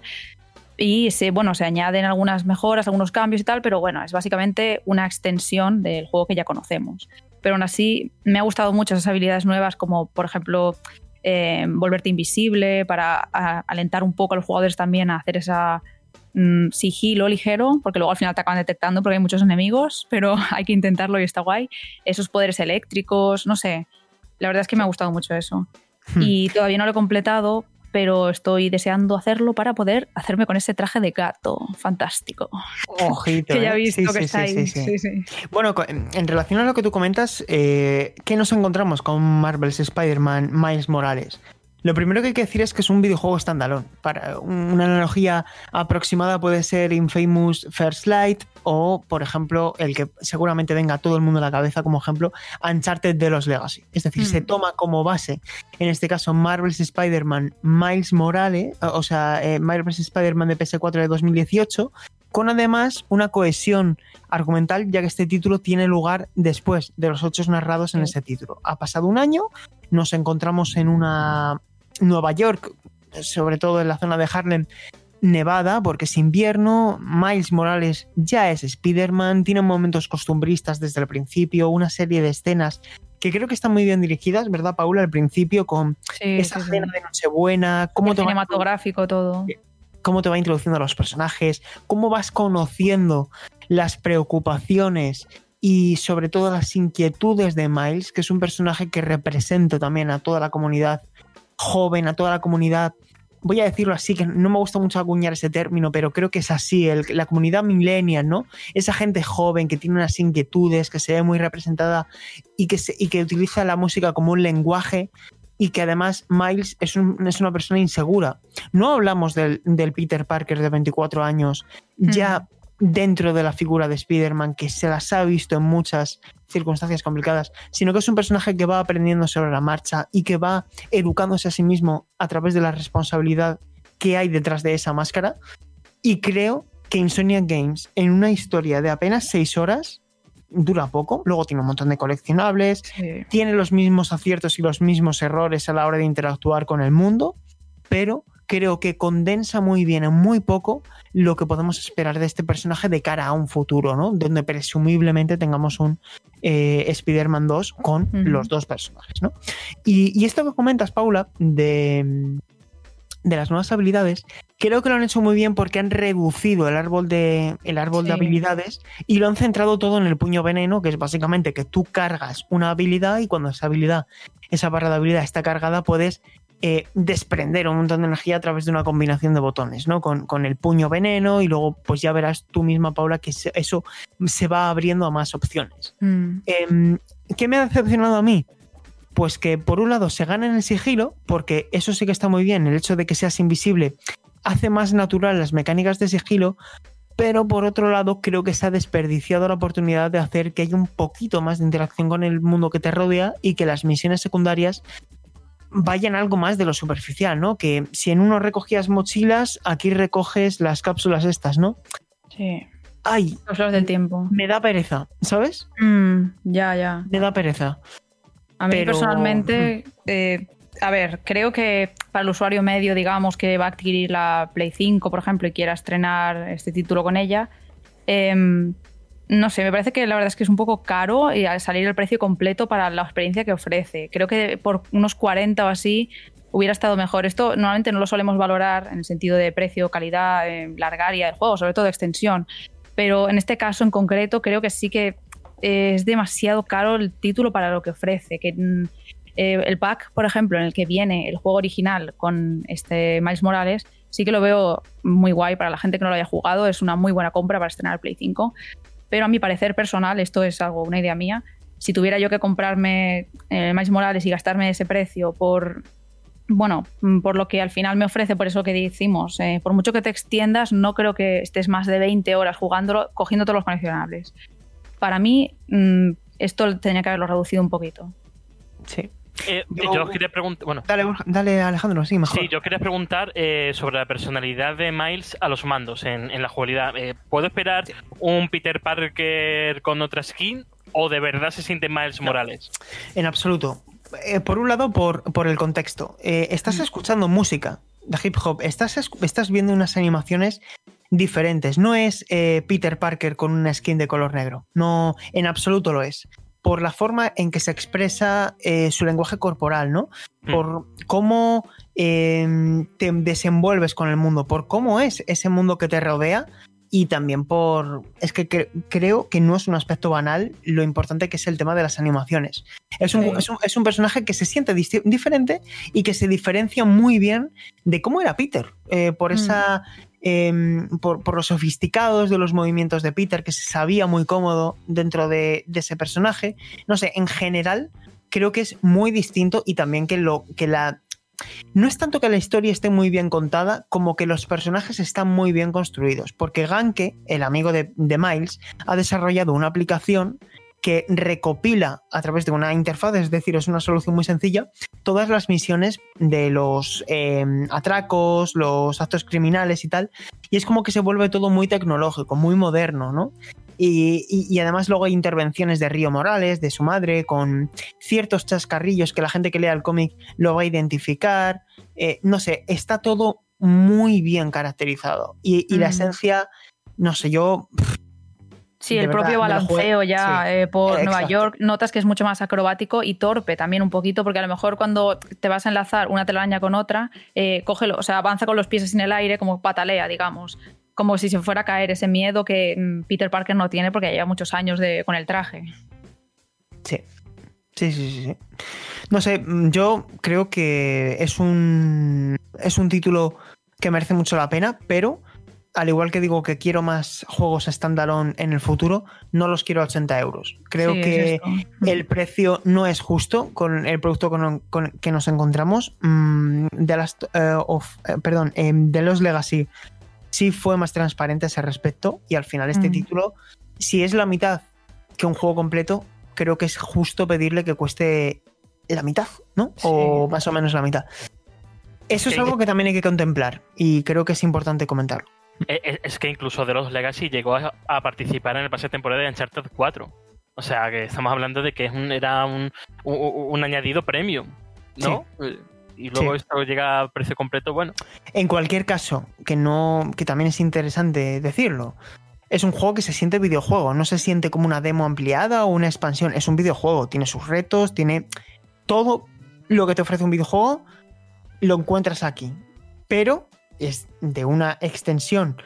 Y se, bueno, se añaden algunas mejoras, algunos cambios y tal, pero bueno, es básicamente una extensión del juego que ya conocemos pero aún así me ha gustado mucho esas habilidades nuevas como por ejemplo eh, volverte invisible para a- alentar un poco a los jugadores también a hacer esa mm, sigilo ligero porque luego al final te acaban detectando porque hay muchos enemigos pero hay que intentarlo y está guay esos poderes eléctricos no sé la verdad es que me ha gustado mucho eso Hmm. y todavía no lo he completado pero estoy deseando hacerlo para poder hacerme con ese traje de gato fantástico Ojito. que ya ¿eh? he visto Sí, que sí, está sí, ahí. Bueno, en relación a lo que tú comentas, eh, ¿qué nos encontramos con Marvel's Spider-Man Miles Morales? Lo primero que hay que decir es que es un videojuego standalone. Para una analogía aproximada puede ser Infamous First Light o, por ejemplo, el que seguramente venga a todo el mundo a la cabeza como ejemplo, Uncharted de los Legacy. Es decir, Mm. se toma como base, en este caso, Marvel's Spider-Man Miles Morales, o sea, eh, Marvel's Spider-Man de PS4 de 2018, con además una cohesión argumental, ya que este título tiene lugar después de los hechos narrados en ese título. Ha pasado un año, nos encontramos en una Nueva York, sobre todo en la zona de Harlem, nevada, porque es invierno, Miles Morales ya es Spider-Man, tiene momentos costumbristas desde el principio, una serie de escenas que creo que están muy bien dirigidas, ¿verdad, Paula? Al principio, con Sí, esa sí, sí. escena de Nochebuena, cómo El te, va, cinematográfico, todo. cómo te va introduciendo a los personajes, cómo vas conociendo las preocupaciones y sobre todo las inquietudes de Miles, que es un personaje que representa también a toda la comunidad joven, a toda la comunidad voy a decirlo así, que no me gusta mucho acuñar ese término, pero creo que es así, el- la comunidad millennial, ¿no? Esa gente joven que tiene unas inquietudes, que se ve muy representada y que, se- y que utiliza la música como un lenguaje y que además Miles es, un- es una persona insegura. No hablamos del, del Peter Parker de 24 años, ya dentro de la figura de Spider-Man, que se las ha visto en muchas circunstancias complicadas, sino que es un personaje que va aprendiendo sobre la marcha y que va educándose a sí mismo a través de la responsabilidad que hay detrás de esa máscara. Y creo que Insomniac Games, en una historia de apenas seis horas, dura poco, luego tiene un montón de coleccionables, Sí. tiene los mismos aciertos y los mismos errores a la hora de interactuar con el mundo, pero creo que condensa muy bien en muy poco lo que podemos esperar de este personaje de cara a un futuro, ¿no? Donde presumiblemente tengamos un eh, Spider-Man 2 con los dos personajes, ¿no? Y, y esto que comentas, Paula, de, de las nuevas habilidades, creo que lo han hecho muy bien porque han reducido el árbol de, el árbol de habilidades y lo han centrado todo en el puño veneno, que es básicamente que tú cargas una habilidad y cuando esa habilidad, esa barra de habilidad está cargada, puedes eh, desprender un montón de energía a través de una combinación de botones, ¿no? Con, con el puño veneno y luego pues ya verás tú misma, Paula, que se- eso se va abriendo a más opciones. Mm. Em, ¿Qué me ha decepcionado a mí? Pues que por un lado se gana en el sigilo, porque eso sí que está muy bien, el hecho de que seas invisible hace más natural las mecánicas de sigilo, pero por otro lado creo que se ha desperdiciado la oportunidad de hacer que haya un poquito más de interacción con el mundo que te rodea y que las misiones secundarias vayan algo más de lo superficial, ¿no? Que si en uno recogías mochilas, aquí recoges las cápsulas estas, ¿no? Sí. Ay, Los ojos del tiempo. me da pereza, ¿sabes? Mm, ya, ya. Me da pereza. A mí Pero- personalmente, eh, a ver, creo que para el usuario medio, digamos, que va a adquirir la Play 5, por ejemplo, y quiera estrenar este título con ella, em, no sé, me parece que la verdad es que es un poco caro y al salir el precio completo para la experiencia que ofrece. Creo que por unos 40 o así hubiera estado mejor. Esto normalmente no lo solemos valorar en el sentido de precio, calidad, eh, largaria del juego, sobre todo extensión. Pero en este caso en concreto creo que sí que eh, es demasiado caro el título para lo que ofrece. Que, mm, eh, el pack, por ejemplo, en el que viene el juego original con este Miles Morales, sí que lo veo muy guay para la gente que no lo haya jugado. Es una muy buena compra para estrenar Play 5. Pero a mi parecer personal, esto es algo, una idea mía. Si tuviera yo que comprarme eh, Miles Morales y gastarme ese precio por bueno, por lo que al final me ofrece, por eso que decimos, eh, por mucho que te extiendas, no creo que estés más de 20 horas jugándolo, cogiendo todos los coleccionables. Para mí, mm, esto tenía que haberlo reducido un poquito. Sí. Eh, Yo- yo... quería preguntar, bueno, Dale, dale Alejandro, sí, mejor. Sí, yo quería preguntar eh, sobre la personalidad de Miles a los mandos en, en la jugabilidad. Eh, ¿Puedo esperar un Peter Parker con otra skin o de verdad se siente Miles Morales? En absoluto. Por un lado, por, por el contexto. Estás escuchando música de hip hop, estás, estás viendo unas animaciones diferentes. No es eh, Peter Parker con una skin de color negro. No, en absoluto lo es. Por la forma en que se expresa eh, su lenguaje corporal, ¿no? Por cómo eh, te desenvuelves con el mundo, por cómo es ese mundo que te rodea y también por... Es que cre- creo que no es un aspecto banal lo importante que es el tema de las animaciones. Es un, Sí. es un- es un personaje que se siente diferente y que se diferencia muy bien de cómo era Peter. eh, por Mm. esa. Em, por, por los sofisticados de los movimientos de Peter, que se sabía muy cómodo dentro de, ese personaje. No sé, en general, creo que es muy distinto y también que lo. que la. No es tanto que la historia esté muy bien contada, como que los personajes están muy bien construidos. Porque Ganke, el amigo de Miles, ha desarrollado una aplicación que recopila a través de una interfaz, es decir, es una solución muy sencilla, todas las misiones de los eh, atracos, los actos criminales y tal. Y es como que se vuelve todo muy tecnológico, muy moderno, ¿no? Y, y- y además luego hay intervenciones de Río Morales, de su madre, con ciertos chascarrillos que la gente que lea el cómic lo va a identificar. Eh, no sé, está todo muy bien caracterizado. Y, y la Mm. esencia, no sé, yo Sí, el verdad, propio balanceo ya sí. eh, por Nueva. York, notas que es mucho más acrobático y torpe también un poquito, porque a lo mejor cuando te vas a enlazar una telaraña con otra, eh, cógelo, o sea, avanza con los pies en el aire, como patalea, digamos. Como si se fuera a caer ese miedo que mm, Peter Parker no tiene porque lleva muchos años de, con el traje. Sí. Sí, sí, sí, sí. No sé, mm, yo creo que es un. Es un título que merece mucho la pena, pero al igual que digo que quiero más juegos standalone en el futuro, no los quiero a 80 euros. Creo Sí, que el precio no es justo con el producto con, con- que nos encontramos. Mm, de las, eh, of- eh, perdón, eh, de los Legacy sí fue más transparente a ese respecto y al final este Mm. título, si es la mitad que un juego completo, creo que es justo pedirle que cueste la mitad, ¿no? O más o menos la mitad. Eso es algo que también hay que contemplar y creo que es importante comentarlo. Eh, eh, Es que incluso de los Legacy llegó a, a participar en el pase de temporada de Uncharted 4. O sea, que estamos hablando de que es un, era un, un, un añadido premium, ¿no? Eh, Y luego Sí. esto llega a precio completo, bueno. En cualquier caso, que no, que también es interesante decirlo, es un juego que se siente videojuego, no se siente como una demo ampliada o una expansión, es un videojuego, tiene sus retos, tiene todo lo que te ofrece un videojuego, lo encuentras aquí, pero es de una extensión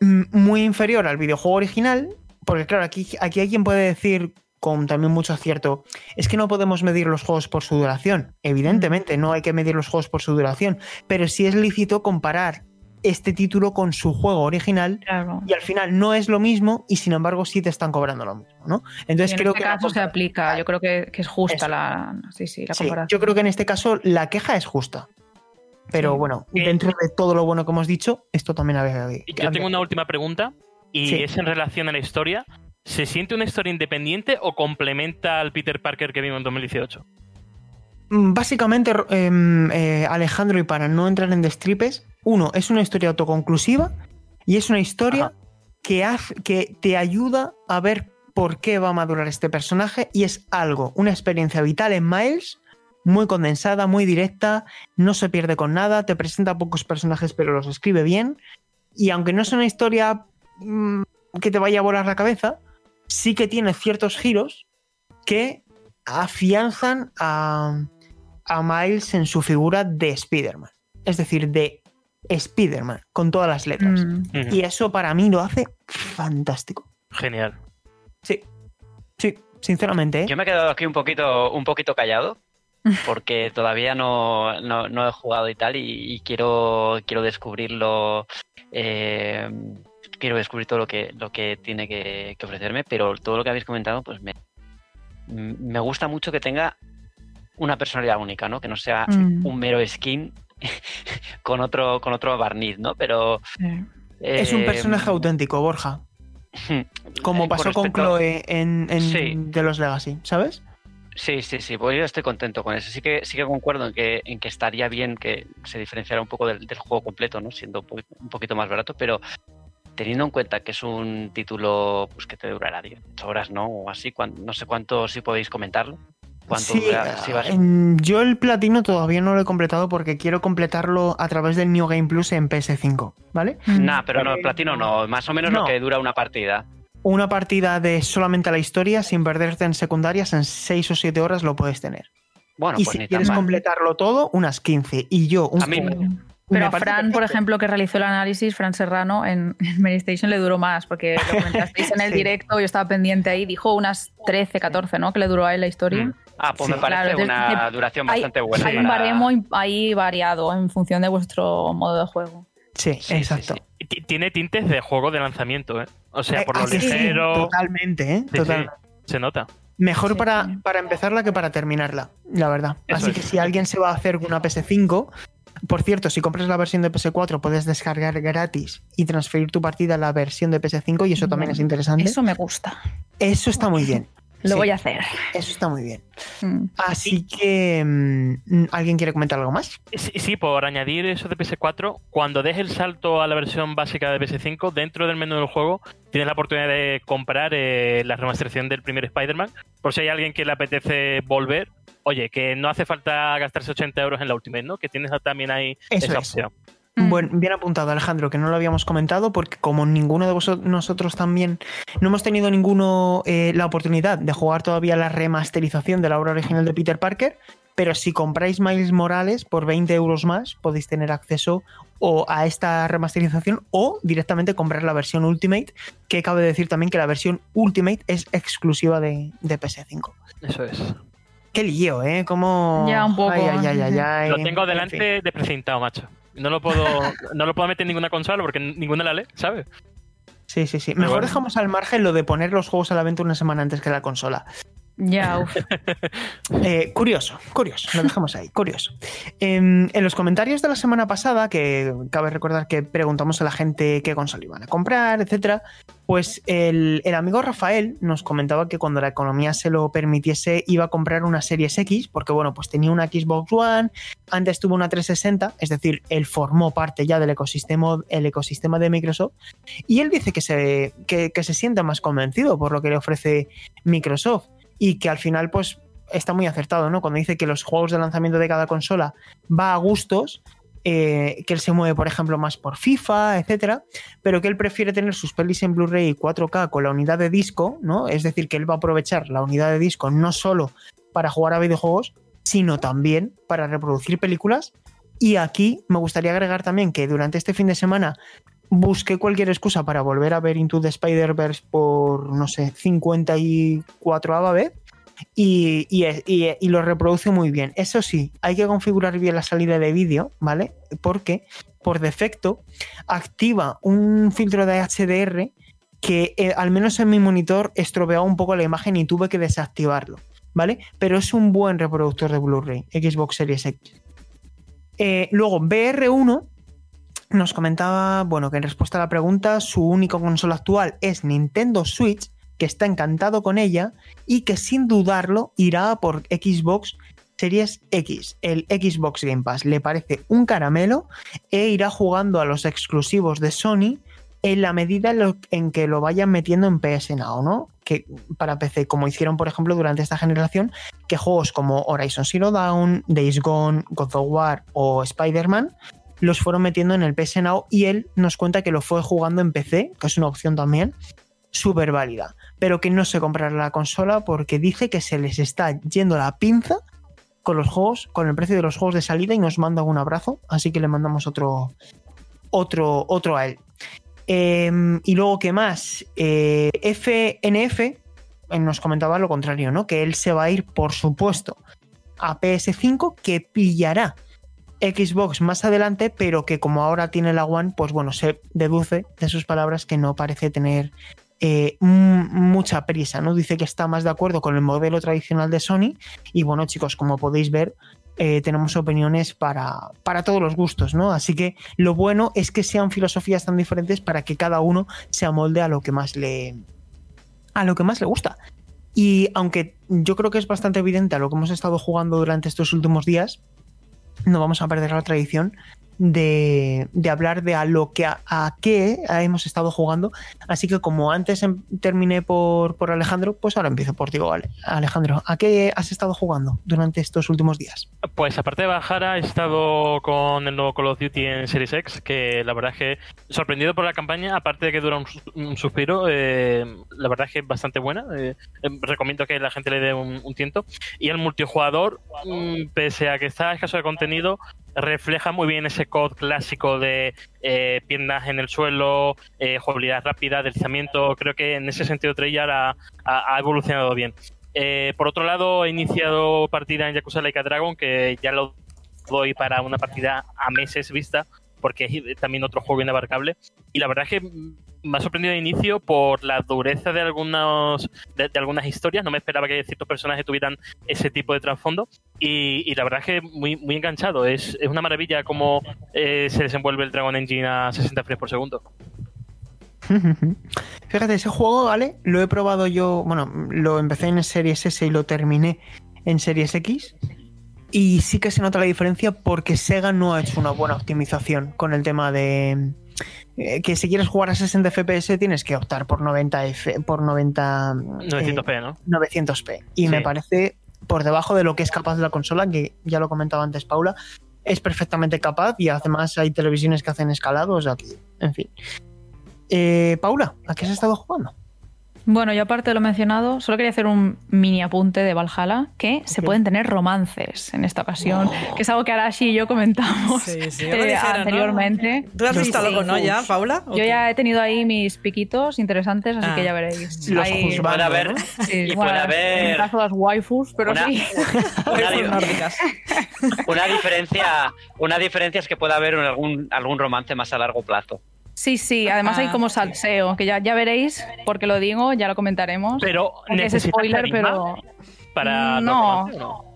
muy inferior al videojuego original, porque claro, aquí, aquí hay quien puede decir con también mucho acierto, es que no podemos medir los juegos por su duración. Evidentemente, no hay que medir los juegos por su duración, pero sí es lícito comparar este título con su juego original Claro. y al final no es lo mismo y sin embargo sí te están cobrando lo mismo, ¿no? Entonces en creo este que caso se aplica, yo creo que, que es justa Eso. la, sí, sí, la Sí, comparación. yo creo que en este caso la queja es justa. Pero Sí. bueno, Eh, dentro de todo lo bueno que hemos dicho, esto también había que. Yo tengo una última pregunta y Sí. es en relación a la historia. ¿Se siente una historia independiente o complementa al Peter Parker que vimos en 2018? Mm, Básicamente, em, eh, Alejandro, y para no entrar en destripes, uno, es una historia autoconclusiva y es una historia que, haz- que te ayuda a ver por qué va a madurar este personaje y es algo, una experiencia vital en Miles, muy condensada, muy directa, no se pierde con nada, te presenta pocos personajes pero los escribe bien y aunque no es una historia mm, que te vaya a volar la cabeza, sí que tiene ciertos giros que afianzan a, a Miles en su figura de Spider-Man. Es decir, de Spider-Man, con todas las letras. Mm. Y eso para mí lo hace fantástico. Genial. Sí, sí, sinceramente. ¿eh? Yo me he quedado aquí un poquito, un poquito callado porque todavía no, no- no he jugado y tal y, y quiero, quiero descubrirlo. eh, quiero descubrir todo lo que, lo que tiene que, que ofrecerme, pero todo lo que habéis comentado, pues me, me gusta mucho que tenga una personalidad única, ¿no? Que no sea Mm. un mero skin con otro, con otro barniz, ¿no? Pero. Sí. Es un eh, personaje auténtico, Borja. Como eh, pasó con respecto- Chloe en, en Sí. The Los Legacy, ¿sabes? Sí, sí, sí, pues yo estoy contento con eso. Sí que, sí que concuerdo en que, en que estaría bien que se diferenciara un poco del, del juego completo, ¿no? Siendo un, po- un poquito más barato, pero teniendo en cuenta que es un título pues que te durará 10 horas, ¿no? O así, no sé cuánto, si podéis comentarlo. ¿Cuánto Sí, dura? Si vas- yo el platino todavía no lo he completado porque quiero completarlo a través del New Game Plus en PS5, ¿vale? Nah, pero no, el platino no, más o menos No. lo que dura una partida. Una partida de solamente la historia sin perderte en secundarias en 6 o 7 horas lo puedes tener. Bueno, y pues si ni tan quieres mal. completarlo todo, unas 15. Y yo, un A mí me- juego- Pero a Fran, por ejemplo, que realizó el análisis, Fran Serrano, en, en Mary Station le duró más, porque lo comentasteis en el Sí. directo, yo estaba pendiente ahí, dijo unas 13, 14, ¿no? Que le duró a él la historia. Mm. Ah, pues Sí. me parece Claro, una duración hay- bastante buena. Hay un para- baremo ahí variado en función de vuestro modo de juego. Sí, Sí, sí, exacto. Tiene tintes de juego de lanzamiento, ¿eh? O sea, Eh, por lo ah, ligero. totalmente, ¿eh? Sí, sí, Totalmente. se nota. Mejor Sí, para, sí. para empezarla que para terminarla, la verdad. Eso Así es. que si alguien se va a hacer una PS5, Por cierto, si compras la versión de PS4 puedes descargar gratis y transferir tu partida a la versión de PS5 y eso también es interesante. Eso me gusta. Eso está muy bien. Lo Sí, voy a hacer. Eso está muy bien. Mm. Así que, mm, ¿alguien quiere comentar algo más? Sí, sí, por añadir eso de PS4, cuando des el salto a la versión básica de PS5, dentro del menú del juego tienes la oportunidad de comprar eh, la remasterización del primer Spider-Man. Por si hay alguien que le apetece volver, oye, que no hace falta gastarse 80 euros en la Ultimate, ¿no? Que tienes también ahí Eso esa es. opción. Mm. Bueno, bien apuntado, Alejandro, que no lo habíamos comentado porque como ninguno de vosotros nosotros también no hemos tenido ninguno eh, la oportunidad de jugar todavía la remasterización de la obra original de Peter Parker, pero si compráis Miles Morales por 20 euros más podéis tener acceso o a esta remasterización o directamente comprar la versión Ultimate, que cabe decir también que la versión Ultimate es exclusiva de, de PS5. Eso es. Qué lío, ¿eh? Como... Ya, un poco. Ay, ay, ay, ay, ay. Lo tengo En delante fin. de precintado, macho. No lo puedo, no lo puedo meter en ninguna consola porque ninguna la lee, ¿sabes? Sí, sí, sí. Mejor bueno. dejamos al margen lo de poner los juegos a la venta una semana antes que la consola. Ya. Eh, curioso, curioso, lo dejamos ahí, curioso. Em, en los comentarios de la semana pasada, que cabe recordar que preguntamos a la gente qué consola iban a comprar, etcétera, pues el, amigo Rafael nos comentaba que cuando la economía se lo permitiese iba a comprar una Series X, porque bueno, pues tenía una Xbox One, antes tuvo una 360, es decir, él formó parte ya del ecosistema, el ecosistema de Microsoft, y él dice que se, que, se siente más convencido por lo que le ofrece Microsoft y que al final pues está muy acertado, ¿no? Cuando dice que los juegos de lanzamiento de cada consola va a gustos, eh, que él se mueve, por ejemplo, más por FIFA, etcétera, pero que él prefiere tener sus pelis en Blu-ray 4K con la unidad de disco, ¿no? Es decir, que él va a aprovechar la unidad de disco no solo para jugar a videojuegos, sino también para reproducir películas. Y aquí me gustaría agregar también que durante este fin de semana busqué cualquier excusa para volver a ver Into the Spider-Verse por, no sé, 54 vez y, y, y- y lo reproduce muy bien. Eso sí, hay que configurar bien la salida de vídeo, ¿vale? Porque por defecto activa un filtro de HDR que eh, al menos en mi monitor estropeaba un poco la imagen y tuve que desactivarlo, ¿vale? Pero es un buen reproductor de Blu-ray, Xbox Series X. Eh, luego, BR1 nos comentaba, bueno, que en respuesta a la pregunta, su única consola actual es Nintendo Switch, que está encantado con ella y que sin dudarlo irá por Xbox Series X. El Xbox Game Pass le parece un caramelo e irá jugando a los exclusivos de Sony en la medida en que lo vayan metiendo en PS Now, ¿no? Que para PC, como hicieron, por ejemplo, durante esta generación, que juegos como Horizon Zero Dawn, Days Gone, God of War o Spider-Man los fueron metiendo en el PS Now y él nos cuenta que lo fue jugando en PC, que es una opción también súper válida, pero que no se comprará la consola porque dice que se les está yendo la pinza con los juegos, con el precio de los juegos de salida y nos manda un abrazo, así que le mandamos otro, otro, otro a él. Em, y luego, ¿qué más? Eh, FNF nos comentaba lo contrario, ¿no? Que él se va a ir, por supuesto, a PS5, que pillará Xbox más adelante, pero que como ahora tiene la One, pues bueno, se deduce de sus palabras que no parece tener eh, mucha prisa, ¿no? Dice que está más de acuerdo con el modelo tradicional de Sony. Y bueno, chicos, como podéis ver, eh, tenemos opiniones para, para todos los gustos, ¿no? Así que lo bueno es que sean filosofías tan diferentes para que cada uno se amolde a lo que más le. a lo que más le gusta. Y aunque yo creo que es bastante evidente a lo que hemos estado jugando durante estos últimos días, no vamos a perder la tradición de, hablar de a lo que a, qué hemos estado jugando. Así que como antes em- terminé por, por Alejandro, pues ahora empiezo por ti, vale. Alejandro, ¿a qué has estado jugando durante estos últimos días? Pues aparte de Bajara, he estado con el nuevo Call of Duty en Series X, que la verdad es que sorprendido por la campaña, aparte de que dura un, sus- un suspiro, eh, la verdad es que es bastante buena. eh, eh, recomiendo que la gente le dé un, un tiento. Y el multijugador, mm, pese a que está escaso de contenido, refleja muy bien ese COD clásico de eh, piernas en el suelo, eh, jugabilidad rápida, deslizamiento. Creo que en ese sentido Treyarch ha evolucionado bien. Eh, por otro lado, he iniciado partida en Yakuza Laika Dragon, que ya lo doy para una partida a meses vista, porque es también otro juego inabarcable. Y la verdad es que me ha sorprendido de inicio por la dureza de algunos de, algunas historias. No me esperaba que ciertos personajes tuvieran ese tipo de trasfondo. Y, la verdad es que muy, muy enganchado. Es, es una maravilla cómo eh, se desenvuelve el Dragon Engine a 60 frames por segundo. Fíjate, ese juego, ¿vale? Lo he probado yo, bueno, lo empecé en Series S y lo terminé en Series X. Y sí que se nota la diferencia porque Sega no ha hecho una buena optimización con el tema de eh, que si quieres jugar a 60 FPS tienes que optar por 90 F, por 90 900p, eh, ¿no? 900p. Y me parece por debajo de lo que es capaz de la consola, que ya lo comentaba antes Paula, es perfectamente capaz y además hay televisiones que hacen escalados aquí. En fin. Eh, Paula, ¿a qué has estado jugando? Bueno, yo aparte de lo mencionado, solo quería hacer un mini apunte de Valhalla, que se pueden tener romances en esta ocasión, que es algo que Arashi y yo comentamos eh, anteriormente. ¿Tú has visto algo, no, ya, Paula? Yo ya he tenido ahí mis piquitos interesantes, así que ah. ya veréis. Los puede haber, y puede haber... En caso las waifus, pero una, sí. Una, una, diferencia, una diferencia es que puede haber algún, algún romance más a largo plazo. Sí, sí, además hay como salseo, que ya, ya veréis, porque lo digo, ya lo comentaremos. Pero es spoiler, pero. Para no,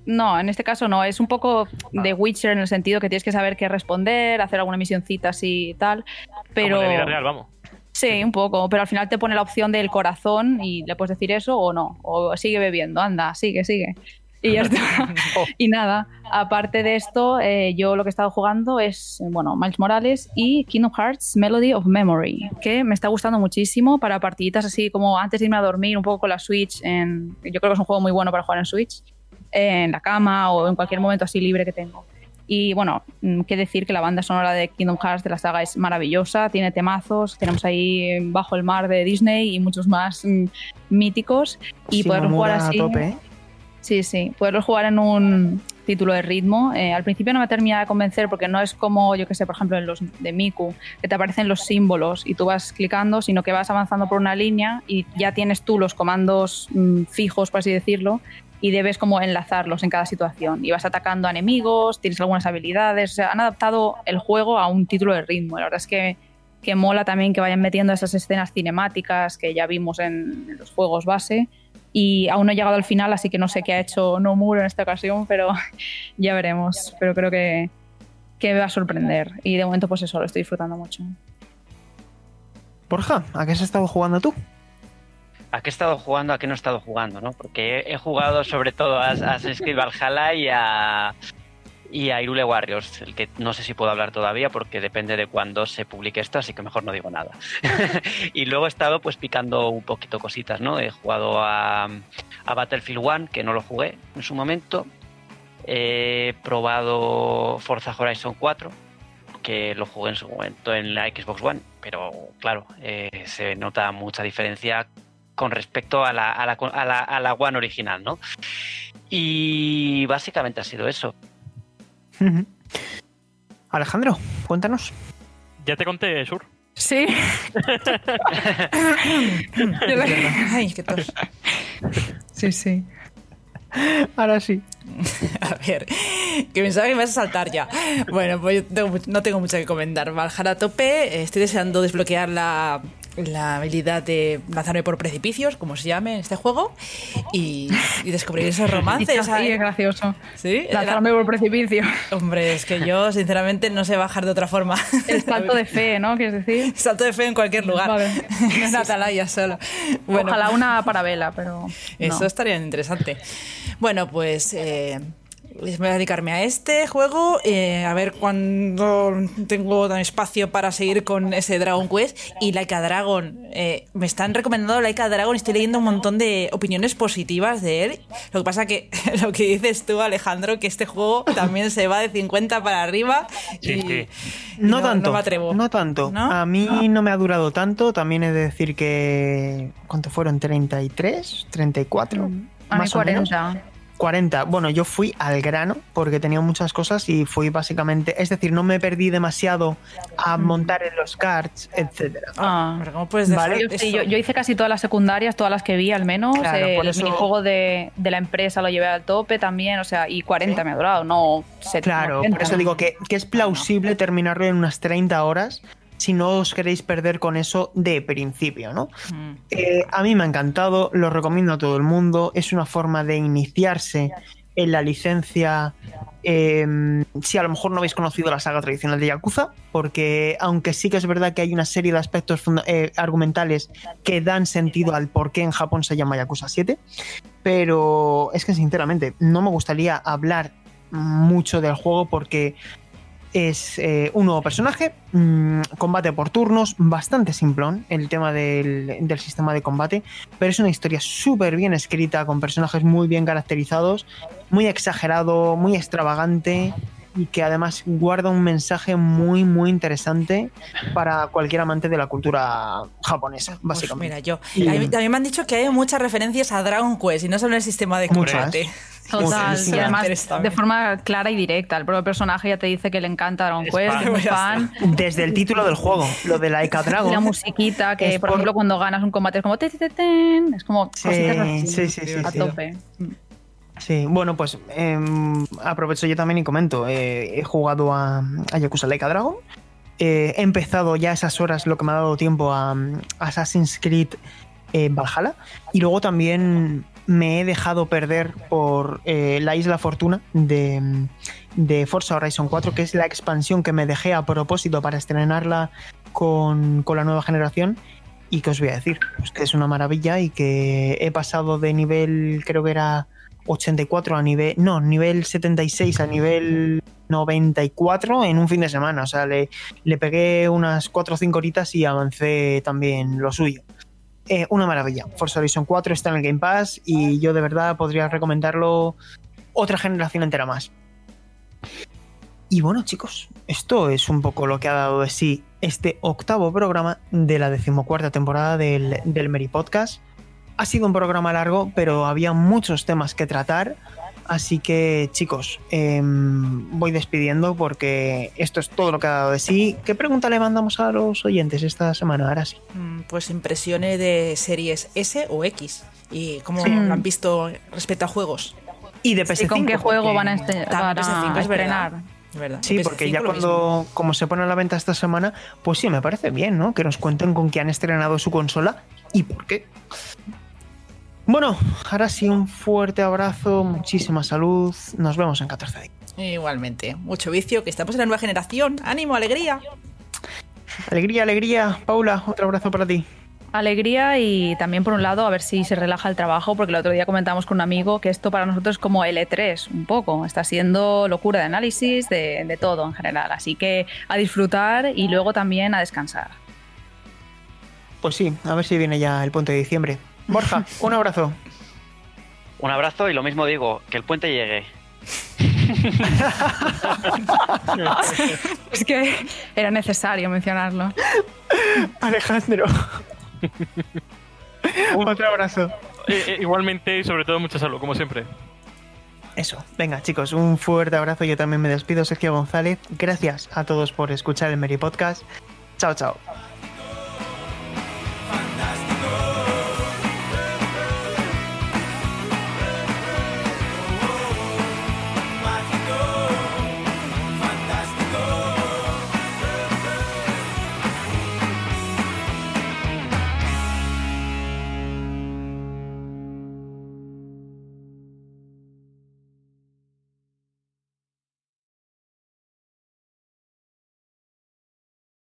no, en este caso no. Es un poco de Witcher en el sentido que tienes que saber qué responder, hacer alguna misioncita así y tal. Pero. Como vida real, vamos. Sí, un poco, pero al final te pone la opción del corazón y le puedes decir eso o no. O sigue bebiendo, anda, sigue, sigue. Y ya está. Oh. y nada, aparte de esto, eh, yo lo que he estado jugando es, bueno, Miles Morales y Kingdom Hearts Melody of Memory, que me está gustando muchísimo para partiditas así como antes de irme a dormir, un poco con la Switch. En, yo creo que es un juego muy bueno para jugar en Switch, en la cama o en cualquier momento así libre que tengo. Y bueno, mm, qué decir que la banda sonora de Kingdom Hearts de la saga es maravillosa, tiene temazos, tenemos ahí Bajo el Mar de Disney y muchos más mm, míticos. Y poder jugar así. tope, ¿eh? Sí, sí. Poderlo jugar en un título de ritmo. Eh, al principio no me termina de convencer porque no es como, yo que sé, por ejemplo, en los de Miku, que te aparecen los símbolos y tú vas clicando, sino que vas avanzando por una línea y ya tienes tú los comandos mm, fijos, por así decirlo, y debes como enlazarlos en cada situación. Y vas atacando a enemigos, tienes algunas habilidades. O han adaptado el juego a un título de ritmo. La verdad es que, que mola también que vayan metiendo esas escenas cinemáticas que ya vimos en los juegos base y aún no he llegado al final, así que no sé qué ha hecho Nomura en esta ocasión, pero ya veremos. Pero creo que, que me va a sorprender y de momento pues eso, lo estoy disfrutando mucho. Borja, ¿a qué has estado jugando tú? ¿A qué he estado jugando? ¿A qué no he estado jugando? ¿no? Porque he, jugado sobre todo a Assassin's Creed Valhalla y a, y a Irule Warriors, el que no sé si puedo hablar todavía porque depende de cuándo se publique esto, así que mejor no digo nada. y luego he estado pues picando un poquito cositas, ¿no? He jugado a, Battlefield 1, que no lo jugué en su momento. He probado Forza Horizon 4, que lo jugué en su momento en la Xbox One, pero claro, eh, se nota mucha diferencia con respecto a la, a la, a la, a la One original, ¿no? Y básicamente ha sido eso. Alejandro, cuéntanos. Ya te conté, Sur. Sí. Ay, qué tos. Sí, sí. Ahora sí. A ver, que pensaba que me vas a saltar ya. Bueno, pues no tengo mucho que comentar. Valhalla a tope. Estoy deseando desbloquear la la habilidad de lanzarme por precipicios, como se llame en este juego, y, descubrir esos romances. Sí, es gracioso. ¿Sí? Lanzarme por precipicio. Hombre, es que yo, sinceramente, no sé bajar de otra forma. El salto de fe, ¿no? ¿Quieres decir? Salto de fe en cualquier lugar. Vale. no es atalaya solo. Ojalá una parabela, pero. Eso estaría interesante. Bueno, pues. Eh, voy a dedicarme a este juego, eh, a ver cuándo tengo tan espacio para seguir con ese Dragon Quest. Y Laika Dragon, eh, me están recomendando Laika Dragon, estoy leyendo un montón de opiniones positivas de él. Lo que pasa que lo que dices tú, Alejandro, que este juego también se va de 50 para arriba. y, No, tanto. No atrevo. No tanto. A mí no me ha durado tanto. También he de decir que. ¿Cuánto fueron? ¿33? ¿34? Mm. A mí 40. 40. Bueno, yo fui al grano porque tenía muchas cosas y fui básicamente, es decir, no me perdí demasiado a montar en los carts, etcétera. Ah, ¿cómo puedes ¿Vale? yo, yo, hice casi todas las secundarias, todas las que vi al menos. Eh, el minijuego de, de, la empresa lo llevé al tope también, o sea, y 40 me ha durado, no 70. Claro, por eso digo que, que es plausible terminarlo en unas 30 horas si no os queréis perder con eso de principio, ¿no? Mm. Eh, a mí me ha encantado, lo recomiendo a todo el mundo, es una forma de iniciarse en la licencia eh, si a lo mejor no habéis conocido la saga tradicional de Yakuza, porque aunque sí que es verdad que hay una serie de aspectos eh, argumentales que dan sentido al por qué en Japón se llama Yakuza 7, pero es que sinceramente no me gustaría hablar mucho del juego porque es eh, un nuevo personaje, mm, combate por turnos, bastante simplón el tema del, del sistema de combate, pero es una historia súper bien escrita, con personajes muy bien caracterizados, muy exagerado, muy extravagante y que además guarda un mensaje muy, muy interesante para cualquier amante de la cultura japonesa, Pues básicamente. mira, yo. Y- A mí, a mí me han dicho que hay muchas referencias a Dragon Quest y no solo el sistema de Muchas. Total, y además de forma clara y directa. El propio personaje ya te dice que le encanta Dragon Es Quest, fan. que es fan. Desde el título del juego, lo de Laika Y Dragon. la musiquita, que Es por, por- ejemplo cuando ganas un combate es como... te, te, te, ten, es como Sí, así, sí, sí, sí, a sí. tope. Sí, bueno, pues em, aprovecho yo también y comento. eh, he jugado a, a Yakuza Laika Dragon. Eh, he empezado ya a esas horas, lo que me ha dado tiempo, a, um, Assassin's Creed eh, Valhalla. Y luego también me he dejado perder por eh, la Isla Fortuna de, de Forza Horizon 4, que es la expansión que me dejé a propósito para estrenarla con, con la nueva generación. Y que os voy a decir, pues que es una maravilla y que he pasado de nivel, creo que era 84 a nivel, no, nivel 76 a nivel 94 en un fin de semana. O sea, le, le pegué unas 4 o 5 horitas y avancé también lo suyo. Eh, una maravilla. Forza Horizon 4 está en el Game Pass y yo de verdad podría recomendarlo otra generación entera más. Y bueno, chicos, esto es un poco lo que ha dado de sí este octavo programa de la decimocuarta temporada del, del Meri Podcast. Ha sido un programa largo, pero había muchos temas que tratar. Así que, chicos, em, voy despidiendo porque esto es todo lo que ha dado de sí. ¿Qué pregunta le mandamos a los oyentes esta semana? Ahora sí. Mm, Pues impresiones de series S o X. Y cómo Sí. lo han visto respecto a juegos. Y de ¿Y PS5. con qué juego van a, este- También van a PS5, es verdad. estrenar? Es verdad. Sí, porque PS5 ya cuando, como se pone a la venta esta semana, pues sí, me parece bien, ¿no? Que nos cuenten con qué han estrenado su consola y por qué. Bueno, ahora sí, un fuerte abrazo, muchísima salud. Nos vemos en 14 días. Igualmente. Mucho vicio, que estamos en la nueva generación. ¡Ánimo, alegría! Alegría, alegría. Paula, otro abrazo para ti. Alegría y también por un lado a ver si se relaja el trabajo, porque el otro día comentamos con un amigo que esto para nosotros es como L3, un poco. Está siendo locura de análisis, de, de todo en general. Así que a disfrutar y luego también a descansar. Pues sí, a ver si viene ya el puente de diciembre. Borja, un abrazo. Un abrazo y lo mismo digo, que el puente llegue. Es que era necesario mencionarlo. Alejandro. otro abrazo. Eh, eh, igualmente y sobre todo mucha salud, como siempre. Eso, venga chicos, un fuerte abrazo. Yo también me despido, Sergio González. Gracias a todos por escuchar el Meri Podcast. Chao, chao.